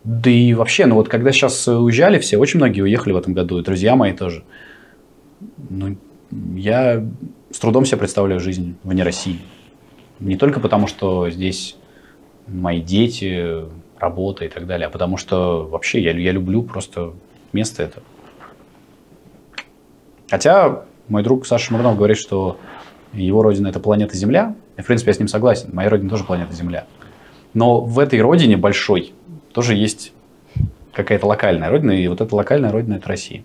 Да и вообще, ну вот когда сейчас уезжали все, очень многие уехали в этом году, и друзья мои тоже. Ну, я с трудом себе представляю жизнь вне России. Не только потому, что здесь мои дети, работа и так далее, а потому что вообще я, я люблю просто место это. Хотя мой друг Саша Шмурнов говорит, что его родина – это планета Земля. И, в принципе, я с ним согласен. Моя родина тоже планета Земля. Но в этой родине большой тоже есть какая-то локальная родина, и вот эта локальная родина – это Россия.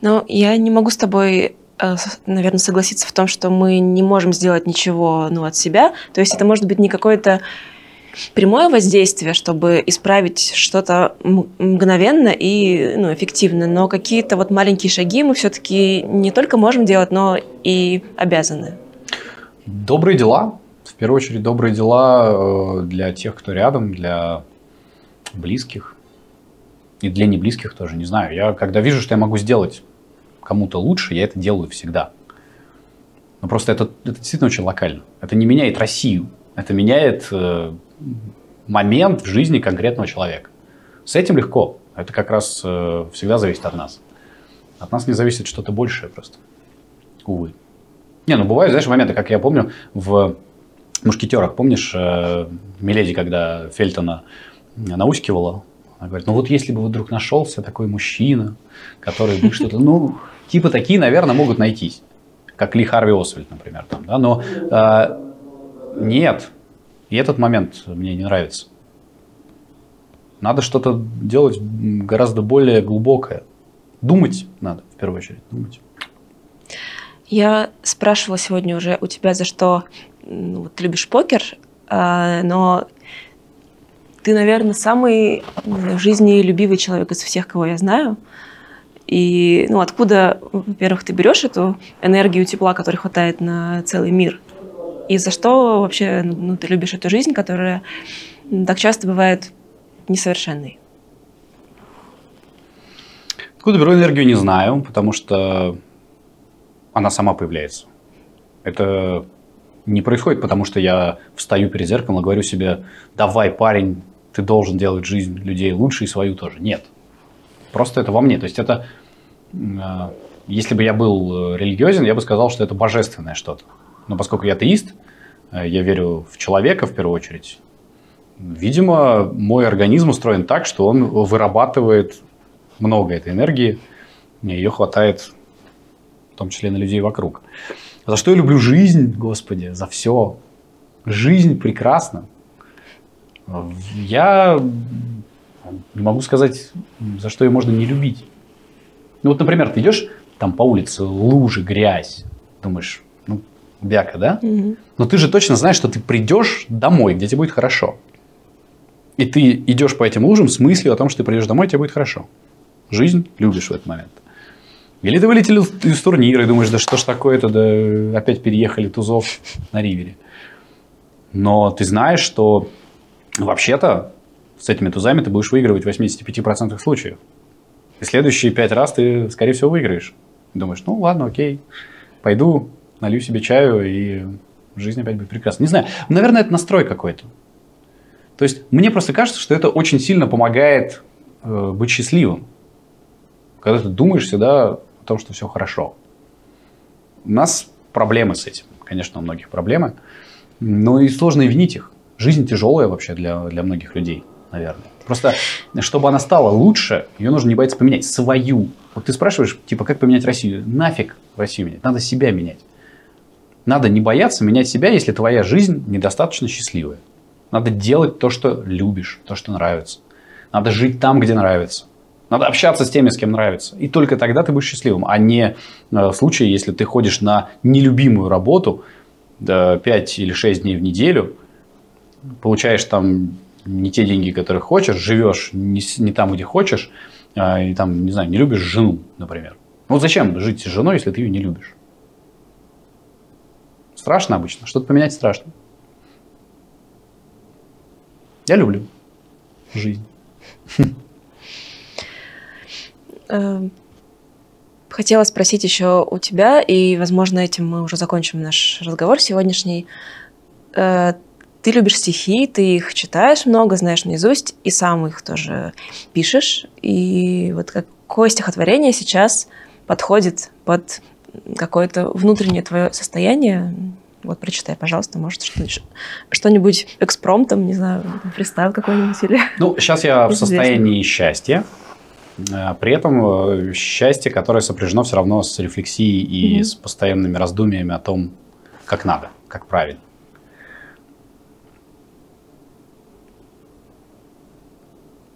Ну, я не могу с тобой, э, наверное, согласиться в том, что мы не можем сделать ничего ну, от себя. То есть это может быть не какое-то прямое воздействие, чтобы исправить что-то мгновенно и ну, эффективно, но какие-то вот маленькие шаги мы все-таки не только можем делать, но и обязаны. Добрые дела. В первую очередь, добрые дела э, для тех, кто рядом, для близких. И для неблизких тоже, не знаю. Я когда вижу, что я могу сделать кому-то лучше, я это делаю всегда. Но просто это, это действительно очень локально. Это не меняет Россию. Это меняет э, момент в жизни конкретного человека. С этим легко. Это как раз э, всегда зависит от нас. От нас не зависит что-то большее просто. Увы. Не, ну бывают, знаешь, моменты, как я помню, в «Мушкетерах», помнишь, э, Миледи, когда Фельтона наускивала, она говорит, ну вот если бы вдруг нашелся такой мужчина, который бы что-то, ну, типа такие, наверное, могут найтись. Как Ли Харви Освальд, например. Там, да? Но э, нет. И этот момент мне не нравится. Надо что-то делать гораздо более глубокое. Думать надо, в первую очередь. Думать. Я спрашивала сегодня уже у тебя, за что ну, ты любишь покер, э, но ты, наверное, самый в жизни любивый человек из всех, кого я знаю. И ну, откуда, во-первых, ты берешь эту энергию тепла, которой хватает на целый мир? И за что вообще ну, ты любишь эту жизнь, которая так часто бывает несовершенной? Откуда беру энергию, не знаю, потому что она сама появляется. Это не происходит, потому что я встаю перед зеркалом и говорю себе, давай, парень, ты должен делать жизнь людей лучше и свою тоже. Нет. Просто это во мне. То есть это, а, если бы я был э, религиозен, я бы сказал, что это божественное что-то. Но поскольку я атеист, э, я верю в человека в первую очередь. Видимо, мой организм устроен так, что он вырабатывает много этой энергии, и ее хватает в том числе на людей вокруг. За что я люблю жизнь, Господи, за все. Жизнь прекрасна. Я не могу сказать, за что ее можно не любить. Ну вот, например, ты идешь там по улице, лужи, грязь, думаешь, бяка, да? Угу. Но ты же точно знаешь, что ты придешь домой, где тебе будет хорошо. И ты идешь по этим лужам с мыслью о том, что ты придешь домой, тебе будет хорошо. Жизнь любишь в этот момент. Или ты вылетел из турнира и думаешь, да что ж такое-то, да опять переехали тузов на ривере. Но ты знаешь, что вообще-то с этими тузами ты будешь выигрывать в 85% случаев. И следующие пять раз ты, скорее всего, выиграешь. Думаешь, ну ладно, окей, пойду, налью себе чаю, и жизнь опять будет прекрасна. Не знаю, наверное, это настрой какой-то. То есть мне просто кажется, что это очень сильно помогает э, быть счастливым. Когда ты думаешь всегда о том, что все хорошо. У нас проблемы с этим. Конечно, у многих проблемы. Но и сложно и винить их жизнь тяжелая вообще для, для многих людей, наверное. Просто, чтобы она стала лучше, ее нужно не бояться поменять. Свою. Вот ты спрашиваешь, типа, как поменять Россию? Нафиг Россию менять. Надо себя менять. Надо не бояться менять себя, если твоя жизнь недостаточно счастливая. Надо делать то, что любишь, то, что нравится. Надо жить там, где нравится. Надо общаться с теми, с кем нравится. И только тогда ты будешь счастливым. А не э, в случае, если ты ходишь на нелюбимую работу 5 или 6 дней в неделю – получаешь там не те деньги, которые хочешь, живешь не, не там, где хочешь, а, и там, не знаю, не любишь жену, например. Вот зачем жить с женой, если ты ее не любишь? Страшно обычно. Что-то поменять страшно. Я люблю жизнь. Эм, хотела спросить еще у тебя, и, возможно, этим мы уже закончим наш разговор сегодняшний. Э, ты любишь стихи, ты их читаешь много, знаешь наизусть, и сам их тоже пишешь. И вот какое стихотворение сейчас подходит под какое-то внутреннее твое состояние? Вот прочитай, пожалуйста, может, что-нибудь экспромтом, не знаю, фристайл какой-нибудь или... Ну, сейчас я в состоянии счастья. Э, при этом э, счастье, которое сопряжено все равно с рефлексией и mm-hmm. с постоянными раздумьями о том, как надо, как правильно.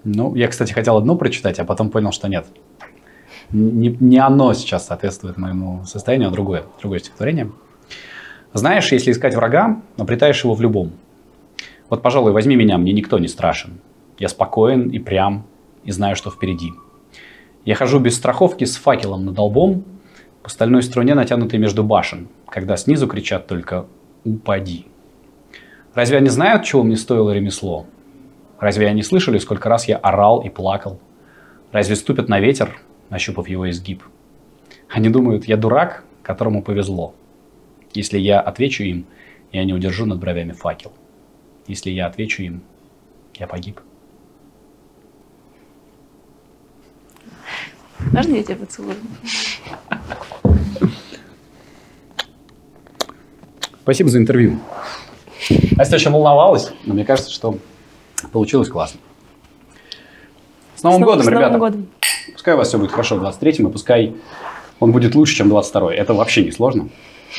Ну, я, кстати, хотел одно прочитать, а потом понял, что нет. Не, не оно сейчас соответствует моему состоянию, а другое, другое стихотворение. Знаешь, если искать врага, обретаешь его в любом. Вот, пожалуй, возьми меня, мне никто не страшен. Я спокоен и прям, и знаю, что впереди. Я хожу без страховки с факелом над лбом, по стальной струне, натянутой между башен, когда снизу кричат только «Упади». Разве они знают, чего мне стоило ремесло? Разве они слышали, сколько раз я орал и плакал? Разве ступят на ветер, нащупав его изгиб? Они думают, я дурак, которому повезло. Если я отвечу им, я не удержу над бровями факел. Если я отвечу им, я погиб. Можно я тебя поцелую? Спасибо за интервью. Настя очень волновалась, но мне кажется, что получилось классно. С Новым с годом, с ребята! Новым годом. Пускай у вас все будет хорошо в 23-м, и пускай он будет лучше, чем 22-й. Это вообще не сложно.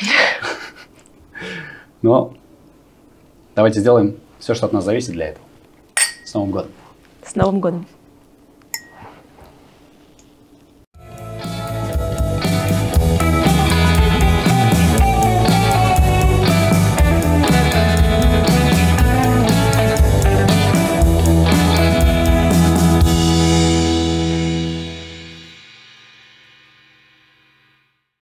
Но давайте сделаем все, что от нас зависит для этого. С Новым годом! С Новым годом!